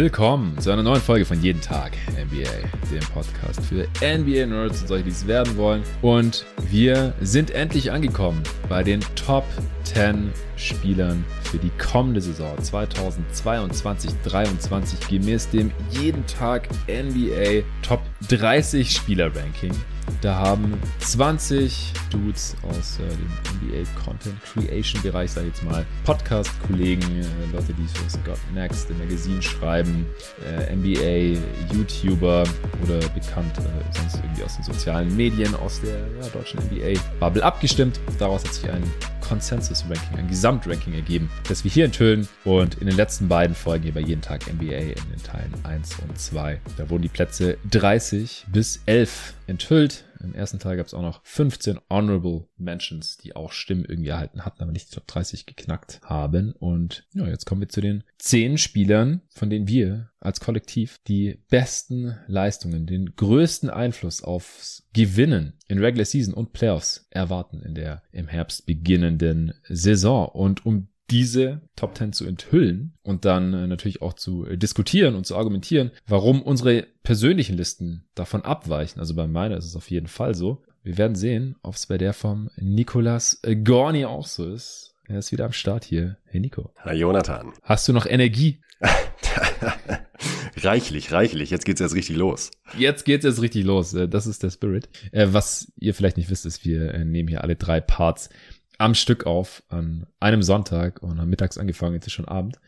Willkommen zu einer neuen Folge von Jeden Tag NBA, dem Podcast für NBA-Nerds und solche, die es werden wollen. Und wir sind endlich angekommen bei den Top 10 Spielern für die kommende Saison 2022-23 gemäß dem Jeden Tag NBA Top 30 Spieler Ranking. Da haben 20 Dudes aus äh, dem NBA Content Creation Bereich, sag ich jetzt mal, Podcast-Kollegen, äh, Leute, die für Scott Next im Magazin schreiben, äh, NBA, YouTuber oder bekannt äh, sonst irgendwie aus den sozialen Medien, aus der ja, deutschen NBA-Bubble abgestimmt. Daraus hat sich ein Consensus-Ranking, ein Gesamtranking ergeben, das wir hier enthüllen. Und in den letzten beiden Folgen hier bei jeden Tag NBA in den Teilen 1 und 2, da wurden die Plätze 30 bis 11 enthüllt. Im ersten Teil gab es auch noch 15 Honorable Mentions, die auch Stimmen irgendwie erhalten hatten, aber nicht die Top 30 geknackt haben. Und ja, jetzt kommen wir zu den 10 Spielern, von denen wir als Kollektiv die besten Leistungen, den größten Einfluss aufs Gewinnen in Regular Season und Playoffs erwarten in der im Herbst beginnenden Saison. Und um diese Top 10 zu enthüllen und dann äh, natürlich auch zu äh, diskutieren und zu argumentieren, warum unsere persönlichen Listen davon abweichen. Also bei meiner ist es auf jeden Fall so. Wir werden sehen, ob es bei der vom Nicolas Gorni auch so ist. Er ist wieder am Start hier. Hey Nico. Hi Jonathan. Hast du noch Energie? reichlich, reichlich. Jetzt geht's jetzt richtig los. Jetzt geht's jetzt richtig los. Äh, das ist der Spirit. Was ihr vielleicht nicht wisst, ist, wir nehmen hier alle drei Parts am Stück auf an einem Sonntag und haben mittags angefangen, jetzt ist schon Abend.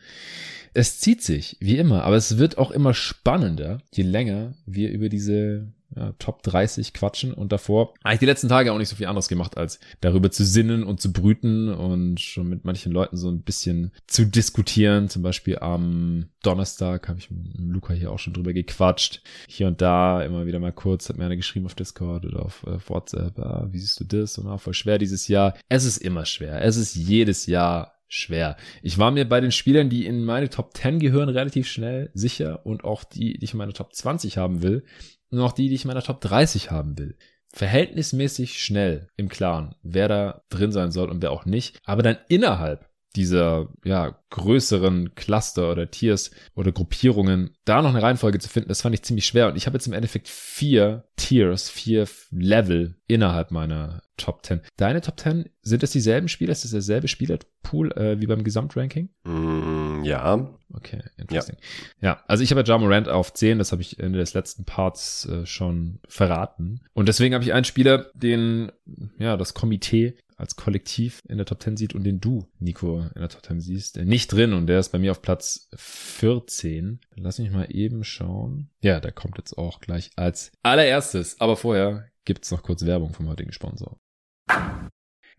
Es zieht sich, wie immer, aber es wird auch immer spannender, je länger wir über diese ja, Top 30 quatschen und davor habe ich die letzten Tage auch nicht so viel anderes gemacht, als darüber zu sinnen und zu brüten und schon mit manchen Leuten so ein bisschen zu diskutieren. Zum Beispiel am Donnerstag habe ich mit Luca hier auch schon drüber gequatscht. Hier und da immer wieder mal kurz, hat mir einer geschrieben auf Discord oder auf, auf äh, WhatsApp, ah, wie siehst du das? Und auch voll schwer dieses Jahr. Es ist immer schwer. Es ist jedes Jahr schwer. Ich war mir bei den Spielern, die in meine Top 10 gehören, relativ schnell sicher und auch die, die ich in meiner Top 20 haben will und auch die, die ich in meiner Top 30 haben will. Verhältnismäßig schnell im Klaren, wer da drin sein soll und wer auch nicht. Aber dann innerhalb dieser ja größeren Cluster oder Tiers oder Gruppierungen da noch eine Reihenfolge zu finden, das fand ich ziemlich schwer und ich habe jetzt im Endeffekt vier Tiers, vier Level innerhalb meiner Top 10. Deine Top 10, sind das dieselben Spieler? Ist das derselbe Spielerpool äh, wie beim Gesamtranking? Mm, ja. Okay, interesting. Ja, ja also ich habe ja Morant auf 10, das habe ich Ende des letzten Parts äh, schon verraten. Und deswegen habe ich einen Spieler, den ja das Komitee als Kollektiv in der Top 10 sieht und den du, Nico, in der Top 10 siehst, nicht drin und der ist bei mir auf Platz 14. Lass mich mal eben schauen. Ja, der kommt jetzt auch gleich als allererstes. Aber vorher gibt's noch kurz Werbung vom heutigen Sponsor.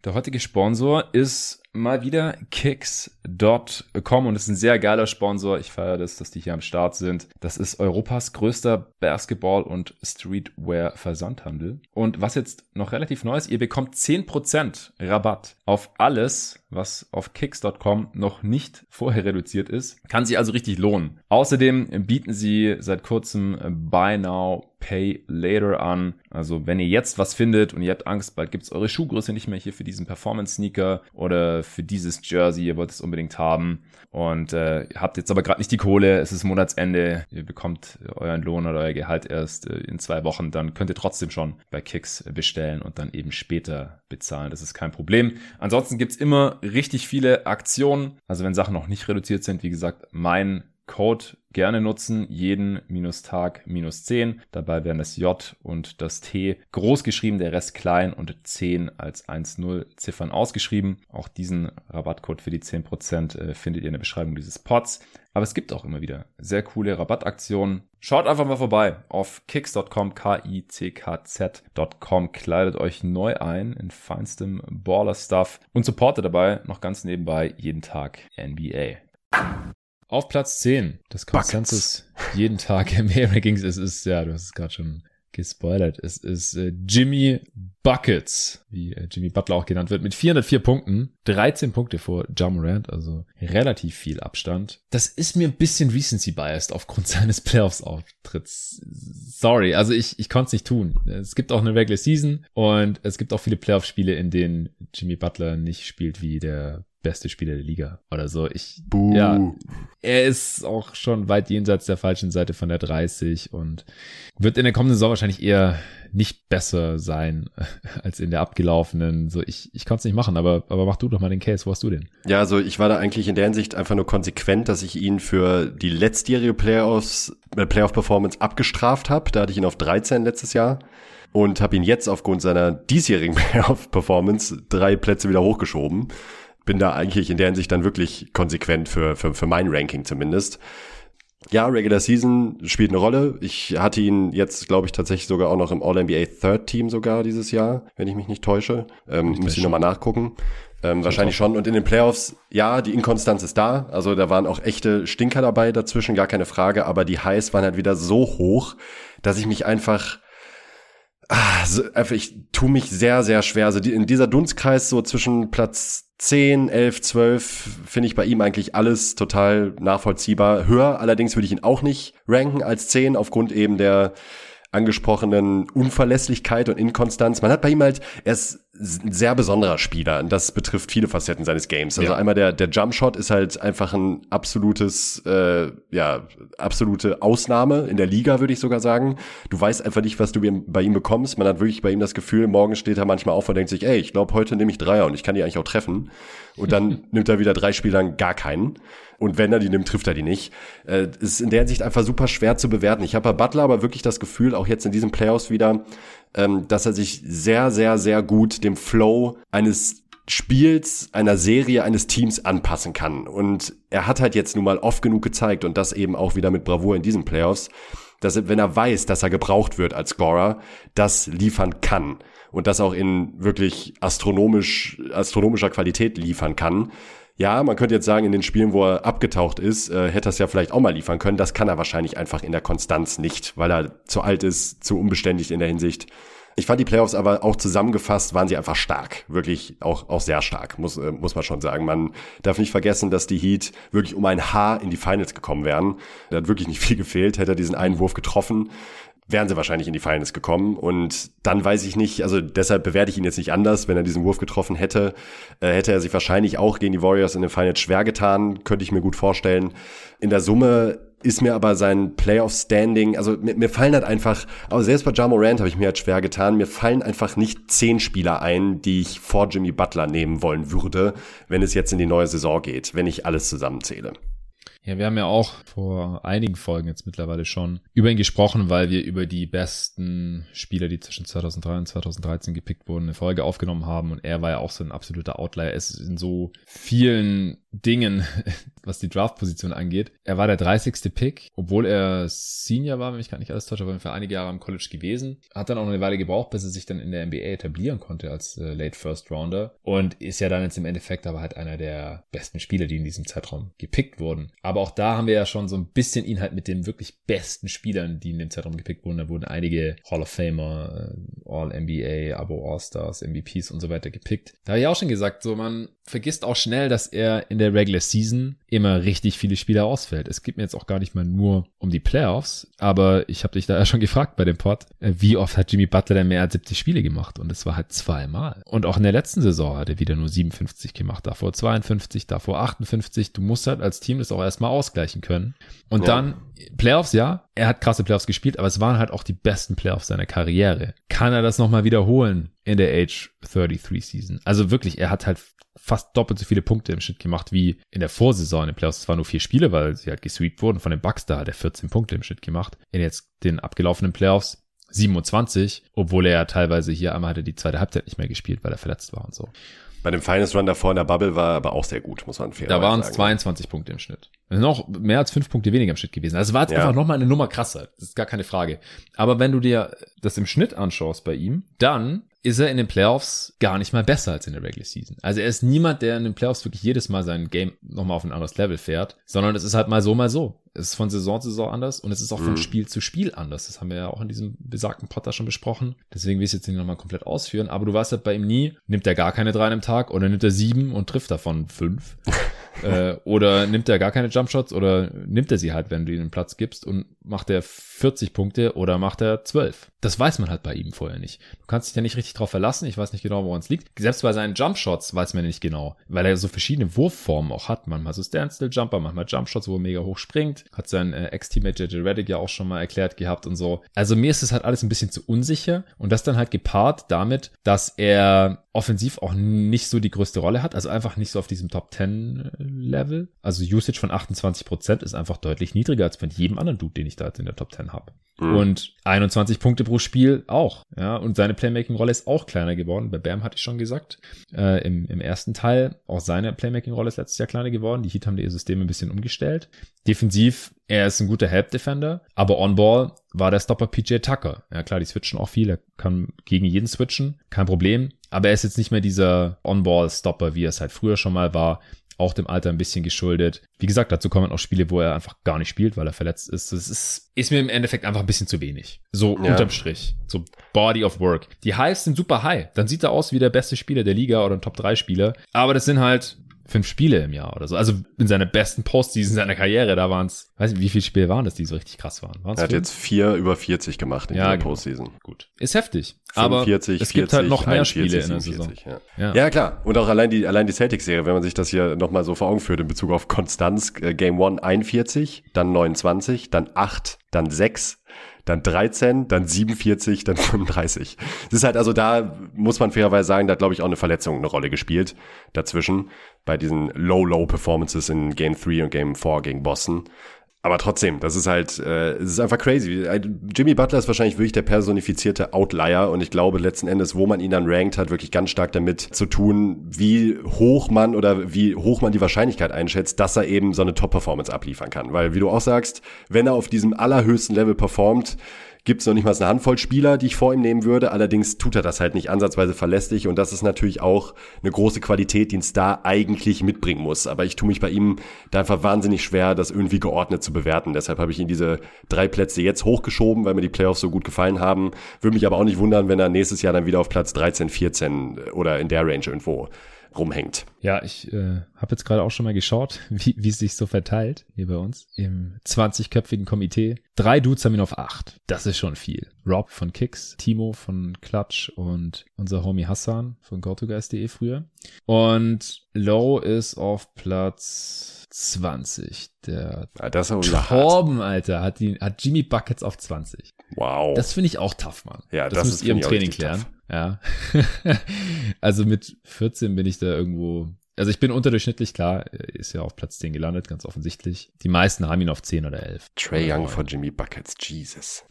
Der heutige Sponsor ist mal wieder Kicks.com und ist ein sehr geiler Sponsor. Ich feiere das, dass die hier am Start sind. Das ist Europas größter Basketball- und Streetwear-Versandhandel. Und was jetzt noch relativ neu ist, ihr bekommt 10% Rabatt auf alles, was auf Kicks.com noch nicht vorher reduziert ist. Kann sich also richtig lohnen. Außerdem bieten sie seit kurzem Buy Now Pay Later an. Also wenn ihr jetzt was findet und ihr habt Angst, bald gibt's eure Schuhgröße nicht mehr hier für diesen Performance-Sneaker oder für dieses Jersey, ihr wollt es unbedingt haben und äh, habt jetzt aber gerade nicht die Kohle, es ist Monatsende, ihr bekommt euren Lohn oder euer Gehalt erst äh, in zwei Wochen, dann könnt ihr trotzdem schon bei Kicks bestellen und dann eben später bezahlen. Das ist kein Problem. Ansonsten gibt's immer richtig viele Aktionen. Also wenn Sachen noch nicht reduziert sind, wie gesagt, mein Code gerne nutzen, jeden minus Tag minus 10. Dabei werden das J und das T groß geschrieben, der Rest klein und 10 als 1-0 Ziffern ausgeschrieben. Auch diesen Rabattcode für die 10% äh, findet ihr in der Beschreibung dieses Pods. Aber es gibt auch immer wieder sehr coole Rabattaktionen. Schaut einfach mal vorbei auf kicks.com, k-i-c-k-z.com, kleidet euch neu ein in feinstem Baller-Stuff und supportet dabei noch ganz nebenbei jeden Tag NBA. Auf Platz 10 des Konsensus jeden Tag im Rankings. Es ist, ja, du hast es gerade schon gespoilert. Es ist äh, Jimmy Buckets, wie äh, Jimmy Butler auch genannt wird, mit 404 Punkten, 13 Punkte vor Jamorant, also relativ viel Abstand. Das ist mir ein bisschen Recency biased aufgrund seines Playoffs-Auftritts. Sorry, also ich, ich konnte es nicht tun. Es gibt auch eine Regular Season und es gibt auch viele Playoff-Spiele, in denen Jimmy Butler nicht spielt wie der beste Spieler der Liga oder so. Ich, Buh. ja, er ist auch schon weit jenseits der falschen Seite von der 30 und wird in der kommenden Saison wahrscheinlich eher nicht besser sein als in der abgelaufenen. So, ich, ich konnte es nicht machen, aber, aber mach du doch mal den Case. Wo hast du den? Ja, also ich war da eigentlich in der Hinsicht einfach nur konsequent, dass ich ihn für die letztjährige Playoffs, äh, Playoff-Performance abgestraft habe. Da hatte ich ihn auf 13 letztes Jahr und habe ihn jetzt aufgrund seiner diesjährigen Playoff-Performance drei Plätze wieder hochgeschoben bin da eigentlich in der Hinsicht dann wirklich konsequent für, für, für mein Ranking zumindest. Ja, Regular Season spielt eine Rolle. Ich hatte ihn jetzt, glaube ich, tatsächlich sogar auch noch im All-NBA Third Team sogar dieses Jahr, wenn ich mich nicht täusche. Ähm, ich muss ich nochmal nachgucken. Ähm, wahrscheinlich schon. Und in den Playoffs, ja, die Inkonstanz ist da. Also da waren auch echte Stinker dabei dazwischen, gar keine Frage. Aber die Highs waren halt wieder so hoch, dass ich mich einfach Ah, so, ich tue mich sehr, sehr schwer. Also in dieser Dunstkreis so zwischen Platz 10, 11, 12 finde ich bei ihm eigentlich alles total nachvollziehbar. Höher allerdings würde ich ihn auch nicht ranken als 10 aufgrund eben der angesprochenen Unverlässlichkeit und Inkonstanz. Man hat bei ihm halt, er ist ein sehr besonderer Spieler und das betrifft viele Facetten seines Games. Also ja. einmal der, der Jumpshot ist halt einfach ein absolutes, äh, ja, absolute Ausnahme in der Liga, würde ich sogar sagen. Du weißt einfach nicht, was du bei ihm bekommst. Man hat wirklich bei ihm das Gefühl, morgen steht er manchmal auf und denkt sich, ey, ich glaube, heute nehme ich Dreier und ich kann die eigentlich auch treffen. Und dann nimmt er wieder drei Spielern gar keinen. Und wenn er die nimmt, trifft er die nicht. Äh, ist in der Hinsicht einfach super schwer zu bewerten. Ich habe bei Butler aber wirklich das Gefühl, auch jetzt in diesen Playoffs wieder, ähm, dass er sich sehr, sehr, sehr gut dem Flow eines Spiels, einer Serie, eines Teams anpassen kann. Und er hat halt jetzt nun mal oft genug gezeigt und das eben auch wieder mit Bravour in diesen Playoffs, dass er, wenn er weiß, dass er gebraucht wird als Scorer, das liefern kann und das auch in wirklich astronomisch, astronomischer Qualität liefern kann. Ja, man könnte jetzt sagen, in den Spielen, wo er abgetaucht ist, äh, hätte er es ja vielleicht auch mal liefern können. Das kann er wahrscheinlich einfach in der Konstanz nicht, weil er zu alt ist, zu unbeständig in der Hinsicht. Ich fand die Playoffs aber auch zusammengefasst, waren sie einfach stark. Wirklich auch, auch sehr stark, muss, äh, muss man schon sagen. Man darf nicht vergessen, dass die Heat wirklich um ein Haar in die Finals gekommen wären. Da hat wirklich nicht viel gefehlt, hätte er diesen einen Wurf getroffen wären sie wahrscheinlich in die Finals gekommen. Und dann weiß ich nicht, also deshalb bewerte ich ihn jetzt nicht anders. Wenn er diesen Wurf getroffen hätte, äh, hätte er sich wahrscheinlich auch gegen die Warriors in den Finals schwer getan, könnte ich mir gut vorstellen. In der Summe ist mir aber sein Playoff-Standing, also mir, mir, fallen halt einfach, aber selbst bei Jamo Rand habe ich mir halt schwer getan, mir fallen einfach nicht zehn Spieler ein, die ich vor Jimmy Butler nehmen wollen würde, wenn es jetzt in die neue Saison geht, wenn ich alles zusammenzähle. Ja, wir haben ja auch vor einigen Folgen jetzt mittlerweile schon über ihn gesprochen, weil wir über die besten Spieler, die zwischen 2003 und 2013 gepickt wurden, eine Folge aufgenommen haben und er war ja auch so ein absoluter Outlier. Es ist in so vielen Dingen, was die Draft-Position angeht. Er war der 30. Pick, obwohl er Senior war, wenn ich gar nicht alles täusche, aber für einige Jahre am College gewesen. Hat dann auch eine Weile gebraucht, bis er sich dann in der NBA etablieren konnte als äh, Late First Rounder und ist ja dann jetzt im Endeffekt aber halt einer der besten Spieler, die in diesem Zeitraum gepickt wurden. Aber auch da haben wir ja schon so ein bisschen ihn halt mit den wirklich besten Spielern, die in dem Zeitraum gepickt wurden. Da wurden einige Hall of Famer, äh, All NBA, Abo All-Stars, MVPs und so weiter gepickt. Da habe ich auch schon gesagt, so man vergisst auch schnell, dass er in der Regular Season immer richtig viele Spieler ausfällt. Es geht mir jetzt auch gar nicht mal nur um die Playoffs, aber ich habe dich da ja schon gefragt bei dem Pod, äh, wie oft hat Jimmy Butler denn mehr als 70 Spiele gemacht? Und es war halt zweimal. Und auch in der letzten Saison hat er wieder nur 57 gemacht, davor 52, davor 58. Du musst halt als Team das auch erstmal ausgleichen können. Und ja. dann Playoffs, ja, er hat krasse Playoffs gespielt, aber es waren halt auch die besten Playoffs seiner Karriere. Kann er das nochmal wiederholen in der Age 33 Season? Also wirklich, er hat halt fast doppelt so viele Punkte im Schnitt gemacht wie in der Vorsaison in den Playoffs. Es waren nur vier Spiele, weil sie halt gesweept wurden. Von den Bucks da hat er 14 Punkte im Schnitt gemacht. In jetzt den abgelaufenen Playoffs 27, obwohl er ja teilweise hier einmal hatte die zweite Halbzeit nicht mehr gespielt, weil er verletzt war und so. Bei dem Finest Run davor in der Bubble war aber auch sehr gut, muss man fair Da waren es sagen. 22 Punkte im Schnitt. Noch mehr als fünf Punkte weniger im Schnitt gewesen. Also es war jetzt Ja. einfach nochmal eine Nummer krasser. Das ist gar keine Frage. Aber wenn du dir das im Schnitt anschaust bei ihm, dann ist er in den Playoffs gar nicht mal besser als in der Regular Season. Also er ist niemand, der in den Playoffs wirklich jedes Mal sein Game nochmal auf ein anderes Level fährt, sondern es ist halt mal so, mal so. Es ist von Saison zu Saison anders und es ist auch von Mhm. Spiel zu Spiel anders. Das haben wir ja auch in diesem besagten Potter schon besprochen. Deswegen will ich es jetzt nicht nochmal komplett ausführen. Aber du weißt halt bei ihm nie, nimmt er gar keine drei im Tag oder nimmt er sieben und trifft davon fünf. äh, oder nimmt er gar keine Jumpshots oder nimmt er sie halt, wenn du ihm den Platz gibst und macht er 40 Punkte oder macht er 12. Das weiß man halt bei ihm vorher nicht. Du kannst dich ja nicht richtig drauf verlassen. Ich weiß nicht genau, woran es liegt. Selbst bei seinen Jumpshots weiß man nicht genau, weil er so verschiedene Wurfformen auch hat. Manchmal so Standstill-Jumper, manchmal Jumpshots, wo er mega hoch springt. Hat sein äh, Ex-Teammate JJ Reddick ja auch schon mal erklärt gehabt und so. Also mir ist es halt alles ein bisschen zu unsicher und das dann halt gepaart damit, dass er offensiv auch nicht so die größte Rolle hat, also einfach nicht so auf diesem Top 10 Level. Also Usage von 28% ist einfach deutlich niedriger als bei jedem anderen Dude, den ich da jetzt in der Top 10 habe. Mhm. Und 21 Punkte pro Spiel auch. Ja, und seine Playmaking-Rolle ist auch kleiner geworden. Bei Bam hatte ich schon gesagt. Äh, im, Im ersten Teil, auch seine Playmaking-Rolle ist letztes Jahr kleiner geworden. Die Heat haben ihr System ein bisschen umgestellt. Defensiv, er ist ein guter Help-Defender, aber on-ball war der Stopper PJ Tucker. Ja klar, die switchen auch viel. Er kann gegen jeden switchen, kein Problem. Aber er ist jetzt nicht mehr dieser On-Ball-Stopper, wie er es halt früher schon mal war. Auch dem Alter ein bisschen geschuldet. Wie gesagt, dazu kommen auch Spiele, wo er einfach gar nicht spielt, weil er verletzt ist. Das ist, ist mir im Endeffekt einfach ein bisschen zu wenig. So Ja. unterm Strich. So Body of Work. Die Highs sind super high. Dann sieht er aus wie der beste Spieler der Liga oder ein Top-3-Spieler. Aber das sind halt fünf Spiele im Jahr oder so. Also in seiner besten Postseason seiner Karriere, da waren es, weiß nicht, wie viele Spiele waren das, die so richtig krass waren. Waren's Er hat fünf? jetzt vier über 40 gemacht in Ja, der genau. Postseason. gut. Ist heftig. Aber 45, es gibt 40, halt noch mehr 41, Spiele in der Saison. 47, Ja. Ja. Ja. klar. Und auch allein die, allein die Celtics-Serie, wenn man sich das hier nochmal so vor Augen führt in Bezug auf Konstanz. Äh, Game 1 41, dann 29, dann 8, dann 6, dann 13, dann 47, dann 35. Es ist halt also da, muss man fairerweise sagen, da hat glaube ich auch eine Verletzung eine Rolle gespielt dazwischen bei diesen Low-Low-Performances in Game 3 und Game 4 gegen Boston. Aber trotzdem, das ist halt, äh, es ist einfach crazy. Jimmy Butler ist wahrscheinlich wirklich der personifizierte Outlier und ich glaube letzten Endes, wo man ihn dann rankt, hat wirklich ganz stark damit zu tun, wie hoch man oder wie hoch man die Wahrscheinlichkeit einschätzt, dass er eben so eine Top-Performance abliefern kann. Weil, wie du auch sagst, wenn er auf diesem allerhöchsten Level performt, gibt es noch nicht mal eine Handvoll Spieler, die ich vor ihm nehmen würde. Allerdings tut er das halt nicht ansatzweise verlässlich und das ist natürlich auch eine große Qualität, die ein Star eigentlich mitbringen muss. Aber ich tue mich bei ihm da einfach wahnsinnig schwer, das irgendwie geordnet zu bewerten. Deshalb habe ich ihn diese drei Plätze jetzt hochgeschoben, weil mir die Playoffs so gut gefallen haben. Würde mich aber auch nicht wundern, wenn er nächstes Jahr dann wieder auf Platz 13, 14 oder in der Range irgendwo rumhängt. Ja, ich äh, habe jetzt gerade auch schon mal geschaut, wie, wie es sich so verteilt hier bei uns im 20-köpfigen Komitee. Drei Dudes haben ihn auf acht. Das ist schon viel. Rob von Kicks, Timo von Clutch und unser Homie Hassan von GoToGuys.de früher. Und Low ist auf Platz 20. Der Ja, das ist wieder hart. Torben, Alter, hat, die, hat Jimmy Buckets auf 20. Wow. Das finde ich auch tough, Mann. Ja, das, das müsst ist, ihr im Training klären. tough. Ja. also mit 14 bin ich da irgendwo. Also ich bin unterdurchschnittlich, klar, er ist ja auf Platz 10 gelandet, ganz offensichtlich. Die meisten haben ihn auf 10 oder 11. Trey Young vor Jimmy Buckets, Jesus.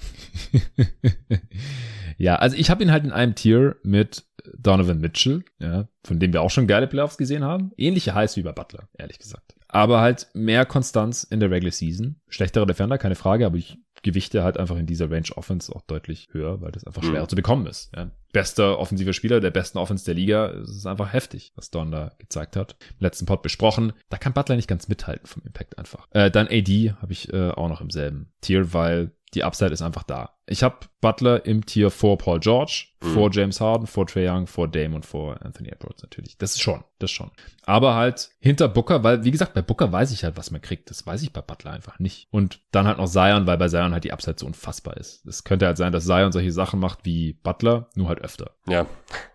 ja, also ich habe ihn halt in einem Tier mit Donovan Mitchell, ja, von dem wir auch schon geile Playoffs gesehen haben. Ähnliche Highs wie bei Butler, ehrlich gesagt. Aber halt mehr Konstanz in der Regular Season. Schlechterer Defender, keine Frage, aber ich gewichte halt einfach in dieser Range Offense auch deutlich höher, weil das einfach schwerer Mhm. zu bekommen ist. Ja. Bester offensiver Spieler der besten Offense der Liga, es ist einfach heftig, was Don da gezeigt hat. Im letzten Pod besprochen, da kann Butler nicht ganz mithalten vom Impact einfach. Äh, dann AD habe ich äh, auch noch im selben Tier, weil die Upside ist einfach da. Ich habe Butler im Tier vor Paul George, Mhm. vor James Harden, vor Trey Young, vor Dame und vor Anthony Edwards natürlich. Das ist schon, das schon. Aber halt hinter Booker, weil wie gesagt, bei Booker weiß ich halt, was man kriegt. Das weiß ich bei Butler einfach nicht. Und dann halt noch Zion, weil bei Zion halt die Upside so unfassbar ist. Es könnte halt sein, dass Zion solche Sachen macht wie Butler, nur halt öfter. Ja,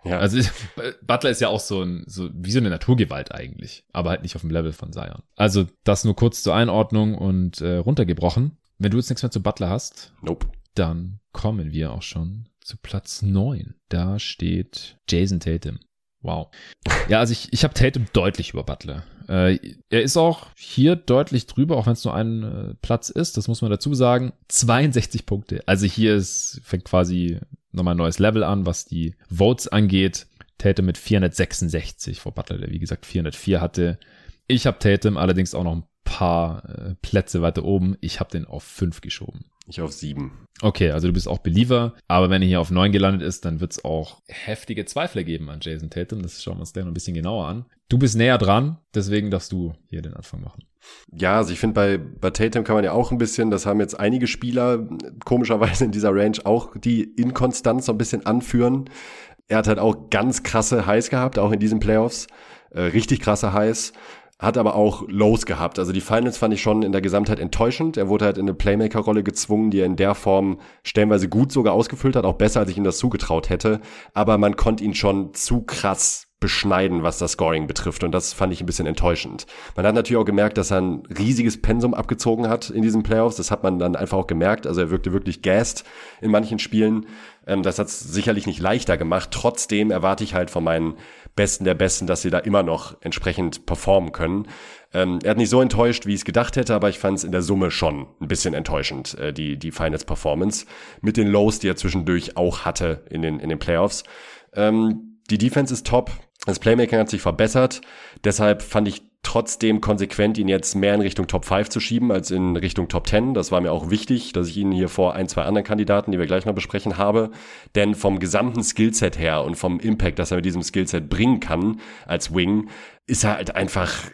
ja. Also ich, Butler ist ja auch so ein, so wie so eine Naturgewalt eigentlich, aber halt nicht auf dem Level von Zion. Also das nur kurz zur Einordnung und äh, runtergebrochen. Wenn du jetzt nichts mehr zu Butler hast, Nope. dann kommen wir auch schon zu Platz 9. Da steht Jason Tatum. Wow. Ja, also ich, ich habe Tatum deutlich über Butler. Äh, er ist auch hier deutlich drüber, auch wenn es nur ein äh, Platz ist, das muss man dazu sagen. 62 Punkte. Also hier ist, fängt quasi nochmal ein neues Level an, was die Votes angeht. Tatum mit 466 vor Butler, der wie gesagt 404 hatte. Ich habe Tatum allerdings auch noch ein paar äh, Plätze weiter oben. Ich habe den auf 5 geschoben. Ich auf sieben. Okay, also du bist auch Believer, aber wenn er hier auf 9 gelandet ist, dann wird es auch heftige Zweifler geben an Jason Tatum. Das schauen wir uns gleich noch ein bisschen genauer an. Du bist näher dran, deswegen darfst du hier den Anfang machen. Ja, also ich finde, bei, bei Tatum kann man ja auch ein bisschen, das haben jetzt einige Spieler komischerweise in dieser Range auch die Inkonstanz so ein bisschen anführen. Er hat halt auch ganz krasse Highs gehabt, auch in diesen Playoffs. Äh, richtig krasse Highs hat aber auch Lows gehabt. Also die Finals fand ich schon in der Gesamtheit enttäuschend. Er wurde halt in eine Playmaker-Rolle gezwungen, die er in der Form stellenweise gut sogar ausgefüllt hat, auch besser, als ich ihm das zugetraut hätte. Aber man konnte ihn schon zu krass beschneiden, was das Scoring betrifft. Und das fand ich ein bisschen enttäuschend. Man hat natürlich auch gemerkt, dass er ein riesiges Pensum abgezogen hat in diesen Playoffs. Das hat man dann einfach auch gemerkt. Also er wirkte wirklich gassed in manchen Spielen. Ähm, das hat es sicherlich nicht leichter gemacht. Trotzdem erwarte ich halt von meinen Besten der Besten, dass sie da immer noch entsprechend performen können. Ähm, er hat nicht so enttäuscht, wie ich es gedacht hätte, aber ich fand es in der Summe schon ein bisschen enttäuschend, äh, die, die Finals Performance. Mit den Lows, die er zwischendurch auch hatte in den, in den Playoffs. Ähm, die Defense ist top. Das Playmaking hat sich verbessert. Deshalb fand ich trotzdem konsequent, ihn jetzt mehr in Richtung Top 5 zu schieben als in Richtung Top 10. Das war mir auch wichtig, dass ich ihn hier vor ein, zwei anderen Kandidaten, die wir gleich noch besprechen, habe. Denn vom gesamten Skillset her und vom Impact, das er mit diesem Skillset bringen kann als Wing, ist er halt einfach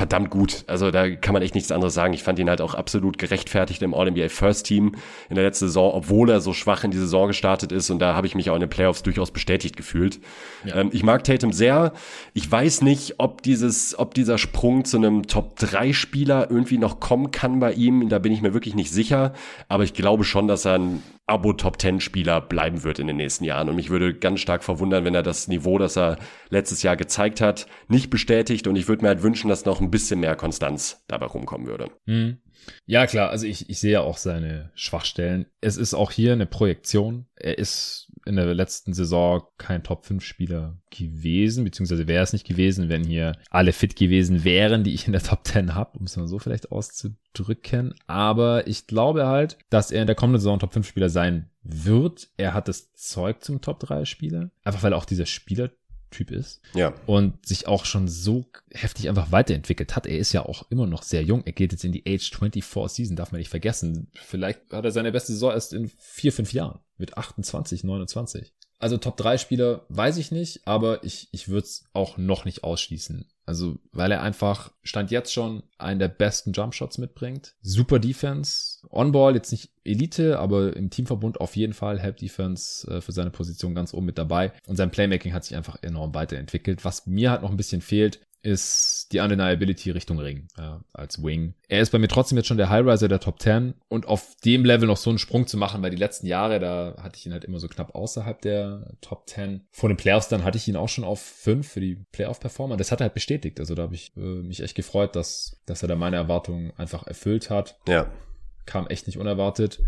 verdammt gut. Also da kann man echt nichts anderes sagen. Ich fand ihn halt auch absolut gerechtfertigt im All-NBA First Team in der letzten Saison, obwohl er so schwach in die Saison gestartet ist. Und da habe ich mich auch in den Playoffs durchaus bestätigt gefühlt. Ja. Ähm, ich mag Tatum sehr. Ich weiß nicht, ob dieses, ob dieser Sprung zu einem Top-3-Spieler irgendwie noch kommen kann bei ihm. Da bin ich mir wirklich nicht sicher. Aber ich glaube schon, dass er ein Abo-Top-10-Spieler bleiben wird in den nächsten Jahren. Und mich würde ganz stark verwundern, wenn er das Niveau, das er letztes Jahr gezeigt hat, nicht bestätigt. Und ich würde mir halt wünschen, dass noch ein bisschen mehr Konstanz dabei rumkommen würde. Mhm. Ja, klar, also ich, ich sehe ja auch seine Schwachstellen. Es ist auch hier eine Projektion. Er ist in der letzten Saison kein Top-5-Spieler gewesen, beziehungsweise wäre es nicht gewesen, wenn hier alle fit gewesen wären, die ich in der Top 10 habe, um es mal so vielleicht auszudrücken. Aber ich glaube halt, dass er in der kommenden Saison Top-5-Spieler sein wird. Er hat das Zeug zum Top-3-Spieler. Einfach weil er auch dieser Spieler Typ ist. Ja. Und sich auch schon so heftig einfach weiterentwickelt hat. Er ist ja auch immer noch sehr jung. Er geht jetzt in die Age 24 Season, darf man nicht vergessen. Vielleicht hat er seine beste Saison erst in vier, fünf Jahren. Mit 28, 29. Also Top 3 Spieler weiß ich nicht, aber ich, ich würde es auch noch nicht ausschließen. Also, weil er einfach stand jetzt schon einen der besten Jumpshots mitbringt. Super Defense. On-Ball jetzt nicht Elite, aber im Teamverbund auf jeden Fall Help Defense äh, für seine Position ganz oben mit dabei. Und sein Playmaking hat sich einfach enorm weiterentwickelt. Was mir halt noch ein bisschen fehlt, ist die Undeniability Richtung Ring äh, als Wing. Er ist bei mir trotzdem jetzt schon der Highriser der Top 10 und auf dem Level noch so einen Sprung zu machen, weil die letzten Jahre, da hatte ich ihn halt immer so knapp außerhalb der Top 10. Vor den Playoffs dann hatte ich ihn auch schon auf 5 für die Playoff-Performer. Das hat er halt bestätigt. Also da habe ich äh, mich echt gefreut, dass, dass er da meine Erwartungen einfach erfüllt hat. Ja. Kam echt nicht unerwartet.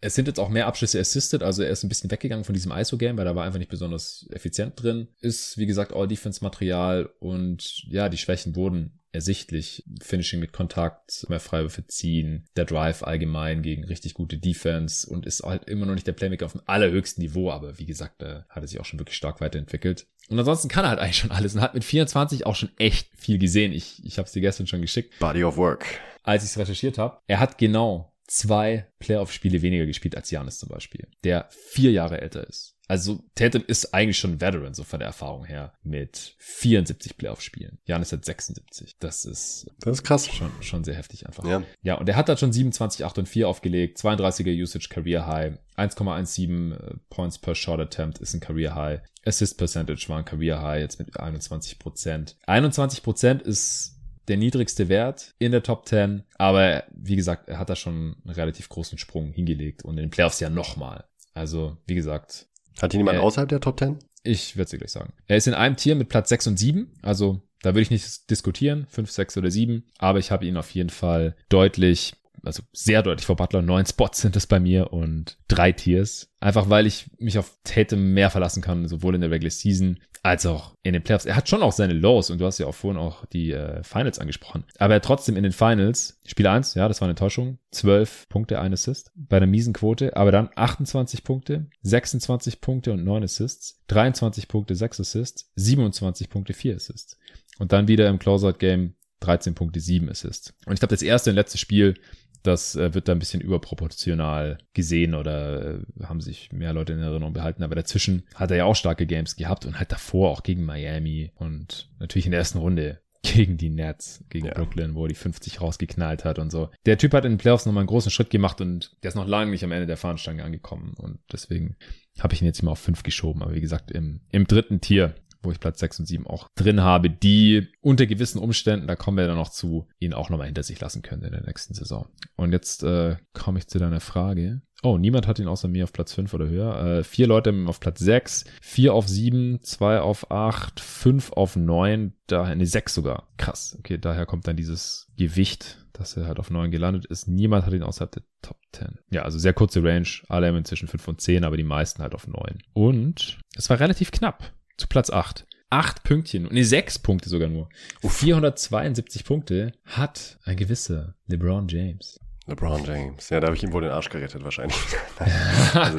Es sind jetzt auch mehr Abschlüsse assisted, also er ist ein bisschen weggegangen von diesem ISO-Game, weil er war einfach nicht besonders effizient drin. Ist, wie gesagt, All-Defense-Material und ja, die Schwächen wurden ersichtlich. Finishing mit Kontakt, mehr Freiwürfe ziehen, der Drive allgemein gegen richtig gute Defense und ist halt immer noch nicht der Playmaker auf dem allerhöchsten Niveau, aber wie gesagt, da hat er sich auch schon wirklich stark weiterentwickelt. Und ansonsten kann er halt eigentlich schon alles und hat mit 24 auch schon echt viel gesehen. Ich, ich habe es dir gestern schon geschickt. Body of Work. Als ich es recherchiert habe. Er hat genau zwei Playoff-Spiele weniger gespielt als Janis zum Beispiel, der vier Jahre älter ist. Also Tatum ist eigentlich schon ein Veteran, so von der Erfahrung her, mit 74 Playoff-Spielen. Janis hat 76. Das ist, das ist krass. Schon, schon sehr heftig einfach. Ja. ja, und er hat da schon 27, 8 und 4 aufgelegt, 32er Usage Career High, 1,17 äh, Points per Shot Attempt ist ein Career High. Assist Percentage war ein Career High, jetzt mit 21 Prozent. 21 Prozent ist der niedrigste Wert in der Top 10. Aber wie gesagt, er hat da schon einen relativ großen Sprung hingelegt und in den Playoffs ja nochmal. Also, wie gesagt. Hat ihn jemand äh, außerhalb der Top 10? Ich werde es gleich sagen. Er ist in einem Tier mit Platz 6 und 7. Also, da würde ich nicht diskutieren. 5, 6 oder 7. Aber ich habe ihn auf jeden Fall deutlich also sehr deutlich vor Butler. Neun Spots sind es bei mir und drei Tiers. Einfach weil ich mich auf Tatum mehr verlassen kann, sowohl in der Regular Season als auch in den Playoffs. Er hat schon auch seine Lows und du hast ja auch vorhin auch die äh, Finals angesprochen. Aber er trotzdem in den Finals, Spiel 1, ja, das war eine Täuschung, 12 Punkte, ein Assist bei einer miesen Quote, aber dann 28 Punkte, 26 Punkte und 9 Assists, 23 Punkte, 6 Assists, 27 Punkte, 4 Assists. Und dann wieder im Closeout-Game 13 Punkte, 7 Assists. Und ich glaube, das erste und letzte Spiel das äh, wird da ein bisschen überproportional gesehen oder äh, haben sich mehr Leute in Erinnerung behalten. Aber dazwischen hat er ja auch starke Games gehabt und halt davor auch gegen Miami und natürlich in der ersten Runde gegen die Nets, gegen ja. Brooklyn, wo er die 50 rausgeknallt hat und so. Der Typ hat in den Playoffs nochmal einen großen Schritt gemacht und der ist noch lange nicht am Ende der Fahnenstange angekommen. Und deswegen habe ich ihn jetzt mal auf 5 geschoben. Aber wie gesagt, im, im dritten Tier wo ich Platz 6 und 7 auch drin habe, die unter gewissen Umständen, da kommen wir dann noch zu, ihn auch nochmal hinter sich lassen können in der nächsten Saison. Und jetzt äh, komme ich zu deiner Frage. Oh, niemand hat ihn außer mir auf Platz 5 oder höher. Äh, vier Leute auf Platz 6, vier auf 7, zwei auf 8, fünf auf 9, daher, ne, 6 sogar. Krass. Okay, daher kommt dann dieses Gewicht, dass er halt auf 9 gelandet ist. Niemand hat ihn außerhalb der Top 10. Ja, also sehr kurze Range. Alle haben inzwischen 5 und 10, aber die meisten halt auf 9. Und es war relativ knapp zu Platz 8. Acht Pünktchen, nee, sechs Punkte sogar nur. Uff. 472 Punkte hat ein gewisser LeBron James. LeBron James. Ja, da habe ich ihm wohl den Arsch gerettet wahrscheinlich. also,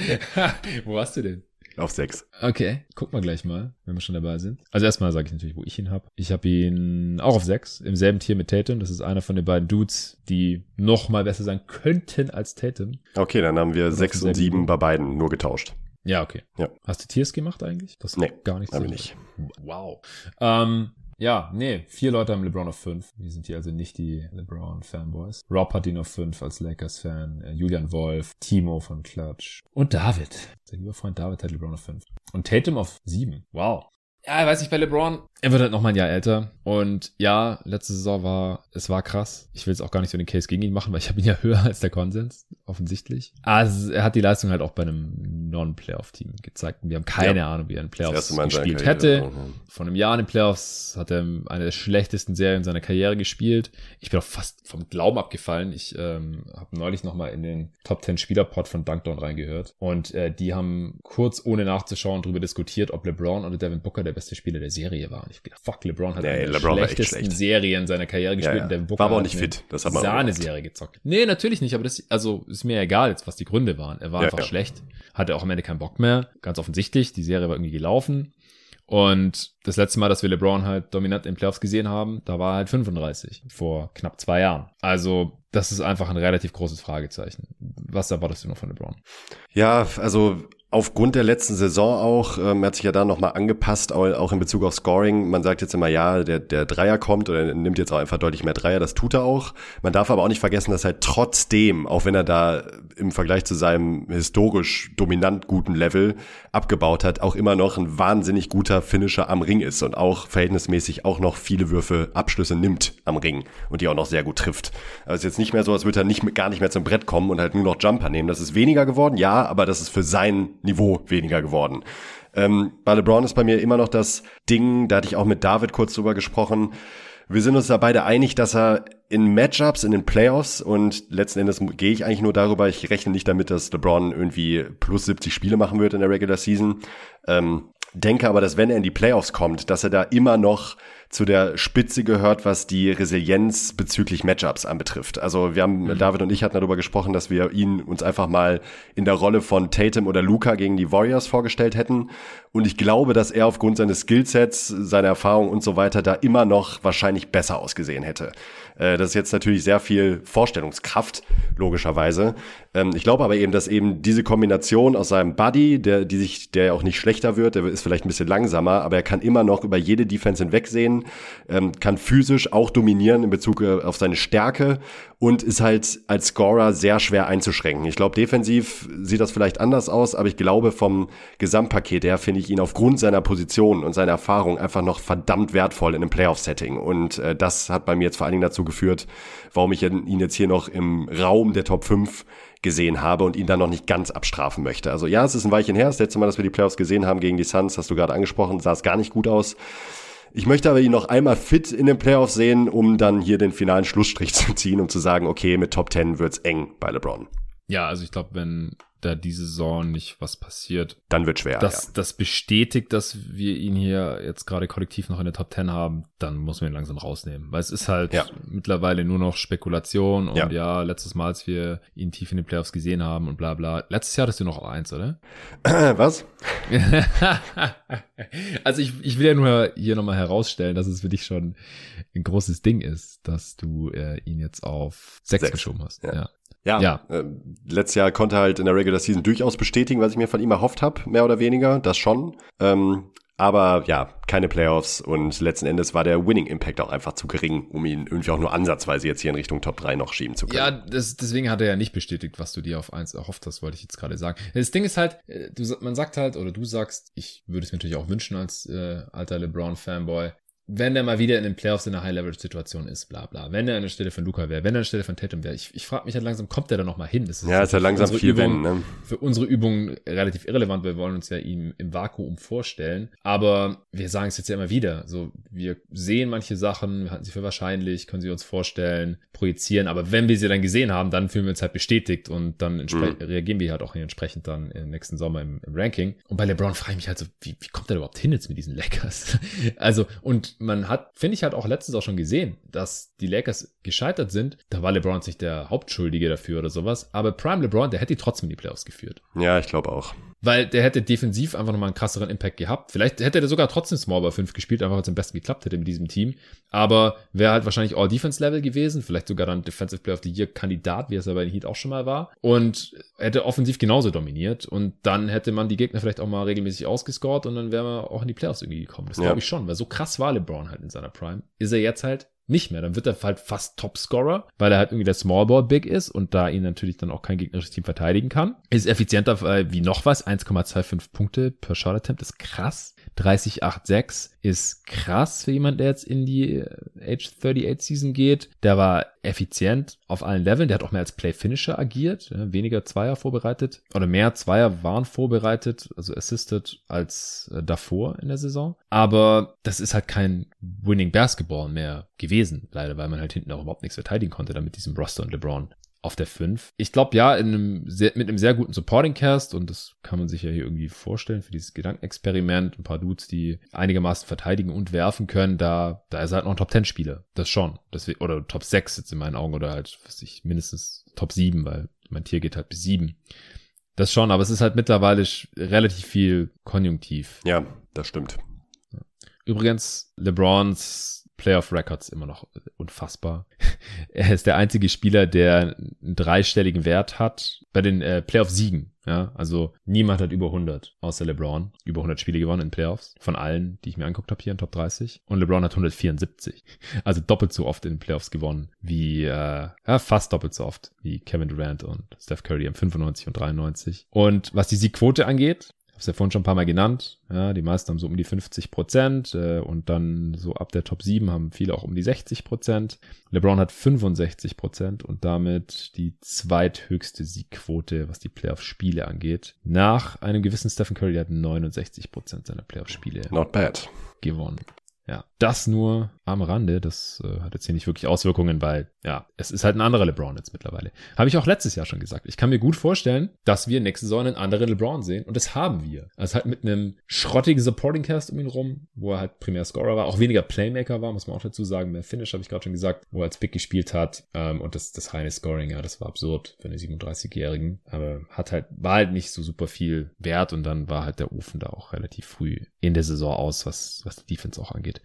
Wo warst du denn? Auf sechs. Okay, guck mal gleich mal, wenn wir schon dabei sind. Also erstmal sage ich natürlich, wo ich ihn habe. Ich habe ihn auch auf sechs, im selben Tier mit Tatum. Das ist einer von den beiden Dudes, die noch mal besser sein könnten als Tatum. Okay, dann haben wir sechs und sieben bei beiden nur getauscht. Ja, okay. Ja. Hast du Tiers gemacht eigentlich? Das nee, gar nicht. Habe nicht. Wow. Ähm, ja, nee, vier Leute haben LeBron auf fünf. Wir sind hier also nicht die LeBron-Fanboys. Rob hat ihn auf fünf als Lakers-Fan, äh, Julian Wolf, Timo von Clutch und David. Sein lieber Freund David hat LeBron auf fünf. Und Tatum auf sieben. Wow. Ja, weiß ich, bei LeBron, er wird halt noch mal ein Jahr älter. Und ja, letzte Saison war, es war krass. Ich will jetzt auch gar nicht so den Case gegen ihn machen, weil ich habe ihn ja höher als der Konsens, offensichtlich. Also er hat die Leistung halt auch bei einem Non-Playoff-Team gezeigt. Wir haben keine ja. Ahnung, wie er in Playoffs gespielt hätte. Von einem Jahr in den Playoffs hat er eine der schlechtesten Serien seiner Karriere gespielt. Ich bin auch fast vom Glauben abgefallen. Ich ähm, habe neulich noch mal in den Top 10 Spielerpot von Dunkdown reingehört. Und äh, die haben kurz ohne nachzuschauen darüber diskutiert, ob LeBron oder Devin Booker der beste Spieler der Serie war. Ich gedacht, fuck, LeBron hat nee, eine der schlechtesten schlecht. Serien seiner Karriere gespielt ja, ja. Devin Booker war aber auch nicht fit. Das hat man Sahne-Serie gezockt. Nee, natürlich nicht, aber das, also, ist mir egal jetzt, was die Gründe waren. Er war ja, einfach schlecht. Hatte auch am Ende keinen Bock mehr. Ganz offensichtlich. Die Serie war irgendwie gelaufen. Und das letzte Mal, dass wir LeBron halt dominant in Playoffs gesehen haben, da war er halt 35 vor knapp zwei Jahren. Also das ist einfach ein relativ großes Fragezeichen. Was erwartest du noch von LeBron? Ja, also Aufgrund der letzten Saison auch, ähm, hat sich ja da nochmal angepasst, auch in Bezug auf Scoring. Man sagt jetzt immer, ja, der, der Dreier kommt oder nimmt jetzt auch einfach deutlich mehr Dreier, das tut er auch. Man darf aber auch nicht vergessen, dass er trotzdem, auch wenn er da im Vergleich zu seinem historisch dominant guten Level abgebaut hat, auch immer noch ein wahnsinnig guter Finisher am Ring ist und auch verhältnismäßig auch noch viele Würfe, Abschlüsse nimmt am Ring und die auch noch sehr gut trifft. Also es ist jetzt nicht mehr so, als würde er nicht, gar nicht mehr zum Brett kommen und halt nur noch Jumper nehmen. Das ist weniger geworden, ja, aber das ist für sein Niveau weniger geworden. Ähm, bei LeBron ist bei mir immer noch das Ding, da hatte ich auch mit David kurz drüber gesprochen. Wir sind uns da beide einig, dass er in Matchups, in den Playoffs und letzten Endes gehe ich eigentlich nur darüber, ich rechne nicht damit, dass LeBron irgendwie plus 70 Spiele machen wird in der Regular Season. Ähm, denke aber, dass wenn er in die Playoffs kommt, dass er da immer noch zu der Spitze gehört, was die Resilienz bezüglich Matchups anbetrifft. Also wir haben, mhm. David und ich hatten darüber gesprochen, dass wir ihn uns einfach mal in der Rolle von Tatum oder Luca gegen die Warriors vorgestellt hätten. Und ich glaube, dass er aufgrund seines Skillsets, seiner Erfahrung und so weiter da immer noch wahrscheinlich besser ausgesehen hätte. Äh, das ist jetzt natürlich sehr viel Vorstellungskraft, logischerweise. Ähm, ich glaube aber eben, dass eben diese Kombination aus seinem Buddy, der, die sich, der auch nicht schlechter wird, der ist vielleicht ein bisschen langsamer, aber er kann immer noch über jede Defense hinwegsehen, ähm, kann physisch auch dominieren in Bezug äh, auf seine Stärke und ist halt als Scorer sehr schwer einzuschränken. Ich glaube, defensiv sieht das vielleicht anders aus, aber ich glaube, vom Gesamtpaket her finde ich ihn aufgrund seiner Position und seiner Erfahrung einfach noch verdammt wertvoll in einem Playoff-Setting. Und äh, das hat bei mir jetzt vor allen Dingen dazu geführt, warum ich ihn jetzt hier noch im Raum der Top 5 gesehen habe und ihn dann noch nicht ganz abstrafen möchte. Also ja, es ist ein Weilchen her. Das letzte Mal, dass wir die Playoffs gesehen haben gegen die Suns, hast du gerade angesprochen, sah es gar nicht gut aus. Ich möchte aber ihn noch einmal fit in den Playoffs sehen, um dann hier den finalen Schlussstrich zu ziehen, um zu sagen, okay, mit Top 10 wird's eng bei LeBron. Ja, also ich glaube, wenn da diese Saison nicht was passiert. Dann wird schwer. Das, ja. das bestätigt, dass wir ihn hier jetzt gerade kollektiv noch in der Top 10 haben, dann muss man ihn langsam rausnehmen. Weil es ist halt ja. mittlerweile nur noch Spekulation und ja. ja. letztes Mal, als wir ihn tief in den Playoffs gesehen haben und bla bla. Letztes Jahr hattest du noch eins, oder? was? also ich, ich will ja nur hier nochmal herausstellen, dass es für dich schon ein großes Ding ist, dass du äh, ihn jetzt auf sechs, sechs. geschoben hast. Ja. Ja. Ja. Äh, letztes Jahr konnte er halt in der Regular Season durchaus bestätigen, was ich mir von ihm erhofft habe, mehr oder weniger, das schon. Ähm, aber ja, keine Playoffs und letzten Endes war der Winning Impact auch einfach zu gering, um ihn irgendwie auch nur ansatzweise jetzt hier in Richtung Top 3 noch schieben zu können. Ja, das, deswegen hat er ja nicht bestätigt, was du dir auf 1 erhofft hast, wollte ich jetzt gerade sagen. Das Ding ist halt, äh, du, man sagt halt, oder du sagst, ich würde es mir natürlich auch wünschen als äh, alter LeBron-Fanboy, wenn er mal wieder in den Playoffs in einer High-Leverage-Situation ist, bla bla. Wenn er an der Stelle von Luca wäre, wenn er an der Stelle von Tatum wäre. Ich, ich frage mich halt langsam, kommt er da noch mal hin? Das ist ja, ist ja langsam viel Übung, wenn, ne? Für unsere Übung relativ irrelevant, wir wollen uns ja ihm im Vakuum vorstellen. Aber wir sagen es jetzt ja immer wieder. So, wir sehen manche Sachen, wir halten sie für wahrscheinlich, können sie uns vorstellen, projizieren. Aber wenn wir sie dann gesehen haben, dann fühlen wir uns halt bestätigt und dann mhm. reagieren wir halt auch entsprechend dann im nächsten Sommer im, im Ranking. Und bei LeBron frage ich mich halt so, wie, wie kommt er überhaupt hin jetzt mit diesen Lakers? also, und man hat, finde ich halt auch letztens auch schon gesehen, dass die Lakers gescheitert sind. Da war LeBron nicht der Hauptschuldige dafür oder sowas. Aber Prime LeBron, der hätte die trotzdem in die Playoffs geführt. Ja, ich glaube auch. Weil der hätte defensiv einfach nochmal einen krasseren Impact gehabt. Vielleicht hätte er sogar trotzdem Small Ball 5 gespielt, einfach weil es am besten geklappt hätte mit diesem Team. Aber wäre halt wahrscheinlich All-Defense-Level gewesen, vielleicht sogar dann Defensive Player of the Year-Kandidat, wie es ja bei den Heat auch schon mal war. Und hätte offensiv genauso dominiert. Und dann hätte man die Gegner vielleicht auch mal regelmäßig ausgescored und dann wäre man auch in die Playoffs irgendwie gekommen. Das ja. glaube ich schon, weil so krass war LeBron halt in seiner Prime. Ist er jetzt halt nicht mehr. Dann wird er halt fast Topscorer, weil er halt irgendwie der Smallball Big ist und da ihn natürlich dann auch kein gegnerisches Team verteidigen kann. Ist effizienter äh, wie noch was. 1,25 Punkte per Shot Attempt ist krass. 30,86 ist krass für jemand, der jetzt in die äh, Age 38 Season geht. Der war effizient auf allen Leveln. Der hat auch mehr als Play Finisher agiert. weniger Zweier vorbereitet oder mehr Zweier waren vorbereitet, also assisted als äh, davor in der Saison. Aber das ist halt kein Winning Basketball mehr gewesen, leider, weil man halt hinten auch überhaupt nichts verteidigen konnte, damit diesem Roster und LeBron auf der 5. Ich glaube ja, in einem sehr, mit einem sehr guten Supporting Cast und das kann man sich ja hier irgendwie vorstellen für dieses Gedankenexperiment. Ein paar Dudes, die einigermaßen verteidigen und werfen können, da, da ist halt noch ein Top 10 Spieler. Das schon. Das, oder Top 6 jetzt in meinen Augen oder halt, was ich, mindestens Top 7, weil mein Tier geht halt bis 7. Das schon, aber es ist halt mittlerweile relativ viel Konjunktiv. Ja, das stimmt. Übrigens, LeBrons Playoff Records immer noch unfassbar. er ist der einzige Spieler, der einen dreistelligen Wert hat bei den äh, Playoff Siegen. Ja, also niemand hat über 100 außer LeBron. Über 100 Spiele gewonnen in Playoffs. Von allen, die ich mir angeguckt habe hier in Top 30. Und LeBron hat 174. Also doppelt so oft in Playoffs gewonnen wie, äh, ja, fast doppelt so oft wie Kevin Durant und Steph Curry haben 95 und 93. Und was die Siegquote angeht, habe es ja vorhin schon ein paar Mal genannt. Ja, die meisten haben so um die 50 Prozent äh, und dann so ab der Top 7 haben viele auch um die 60 Prozent. LeBron hat 65 Prozent und damit die zweithöchste Siegquote, was die Playoff-Spiele angeht. Nach einem gewissen Stephen Curry, der hat 69 Prozent seiner Playoff-Spiele Not bad. gewonnen. Ja, das nur am Rande. Das äh, hat jetzt hier nicht wirklich Auswirkungen, weil ja, es ist halt ein anderer LeBron jetzt mittlerweile. Habe ich auch letztes Jahr schon gesagt. Ich kann mir gut vorstellen, dass wir nächste Saison einen anderen LeBron sehen und das haben wir. Also halt mit einem schrottigen Supporting Cast um ihn rum, wo er halt primär Scorer war, auch weniger Playmaker war, muss man auch dazu sagen. Mehr Finish habe ich gerade schon gesagt, wo er als Big gespielt hat ähm, und das, das reine Scoring, ja, das war absurd für einen 37-Jährigen. Aber hat halt, war halt nicht so super viel wert und dann war halt der Ofen da auch relativ früh in der Saison aus, was, was die Defense auch angeht.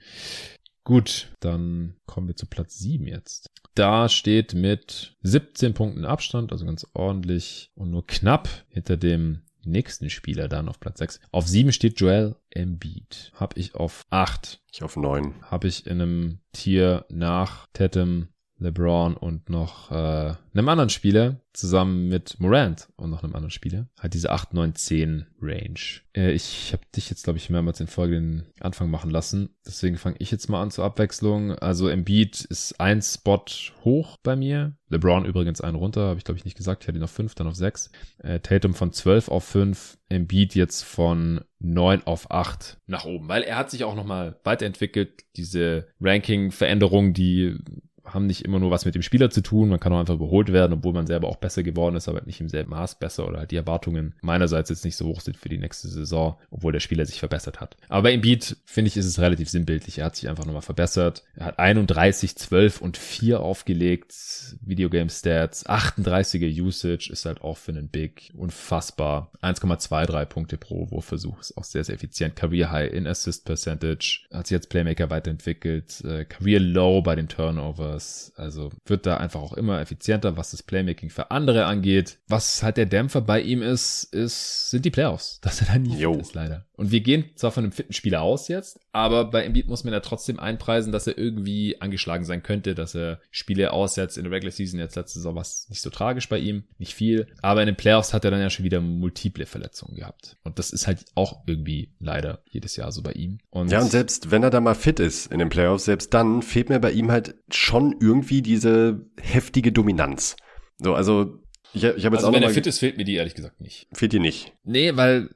Gut, dann kommen wir zu Platz 7 jetzt. Da steht mit 17 Punkten Abstand, also ganz ordentlich und nur knapp hinter dem nächsten Spieler dann auf Platz 6. Auf 7 steht Joel Embiid. Hab ich auf 8. Ich auf 9. Hab ich in einem Tier nach Tatum, LeBron und noch äh, einem anderen Spieler zusammen mit Morant und noch einem anderen Spieler. Halt diese 8, 9, 10 Range. Äh, ich habe dich jetzt, glaube ich, mehrmals in Folge den Anfang machen lassen. Deswegen fange ich jetzt mal an zur Abwechslung. Also Embiid ist ein Spot hoch bei mir. LeBron übrigens einen runter, habe ich glaube ich nicht gesagt. Ich hatte ihn auf 5, dann auf 6. Äh, Tatum von 12 auf 5. Embiid jetzt von 9 auf 8 nach oben, weil er hat sich auch nochmal weiterentwickelt. Diese Ranking-Veränderung, die haben nicht immer nur was mit dem Spieler zu tun. Man kann auch einfach überholt werden, obwohl man selber auch besser geworden ist, aber nicht im selben Maß besser oder halt die Erwartungen meinerseits jetzt nicht so hoch sind für die nächste Saison, obwohl der Spieler sich verbessert hat. Aber bei Embiid, finde ich, ist es relativ sinnbildlich. Er hat sich einfach nochmal verbessert. Er hat 31, 12 und 4 aufgelegt. Videogame Stats, 38er Usage ist halt auch für einen Big unfassbar. 1,23 Punkte pro Wurfversuch ist auch sehr, sehr effizient. Career High in Assist Percentage. Hat sich als Playmaker weiterentwickelt. Äh, Career Low bei den Turnovers Turnovers. Also wird da einfach auch immer effizienter, was das Playmaking für andere angeht. Was halt der Dämpfer bei ihm ist, ist sind die Playoffs, dass er da nie ist, leider. Und wir gehen zwar von einem fitten Spieler aus jetzt, aber bei Embiid muss man ja trotzdem einpreisen, dass er irgendwie angeschlagen sein könnte, dass er Spiele aussetzt in der Regular Season. Jetzt letzte Saison war es nicht so tragisch bei ihm, nicht viel. Aber in den Playoffs hat er dann ja schon wieder multiple Verletzungen gehabt. Und das ist halt auch irgendwie leider jedes Jahr so bei ihm. Und ja, und selbst wenn er da mal fit ist in den Playoffs, selbst dann fehlt mir bei ihm halt schon irgendwie diese heftige Dominanz. So, also ich, ich habe jetzt also auch wenn er fit ist, fehlt mir die ehrlich gesagt nicht. Fehlt dir nicht? Nee, weil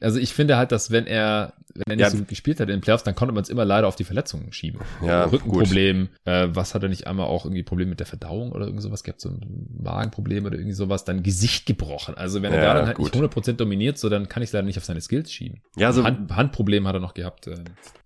also ich finde halt, dass wenn er wenn er nicht ja. so gut gespielt hat in den Playoffs, dann konnte man es immer leider auf die Verletzungen schieben. Ja, Rückenproblem, äh, was hat er nicht einmal auch irgendwie Probleme mit der Verdauung oder irgend sowas gehabt, so ein Magenproblem oder irgendwie sowas, dann Gesicht gebrochen. Also wenn er ja, da dann halt gut. nicht 100% dominiert, so dann kann ich es leider nicht auf seine Skills schieben. Ja, so Hand, Handproblem hat er noch gehabt. Äh,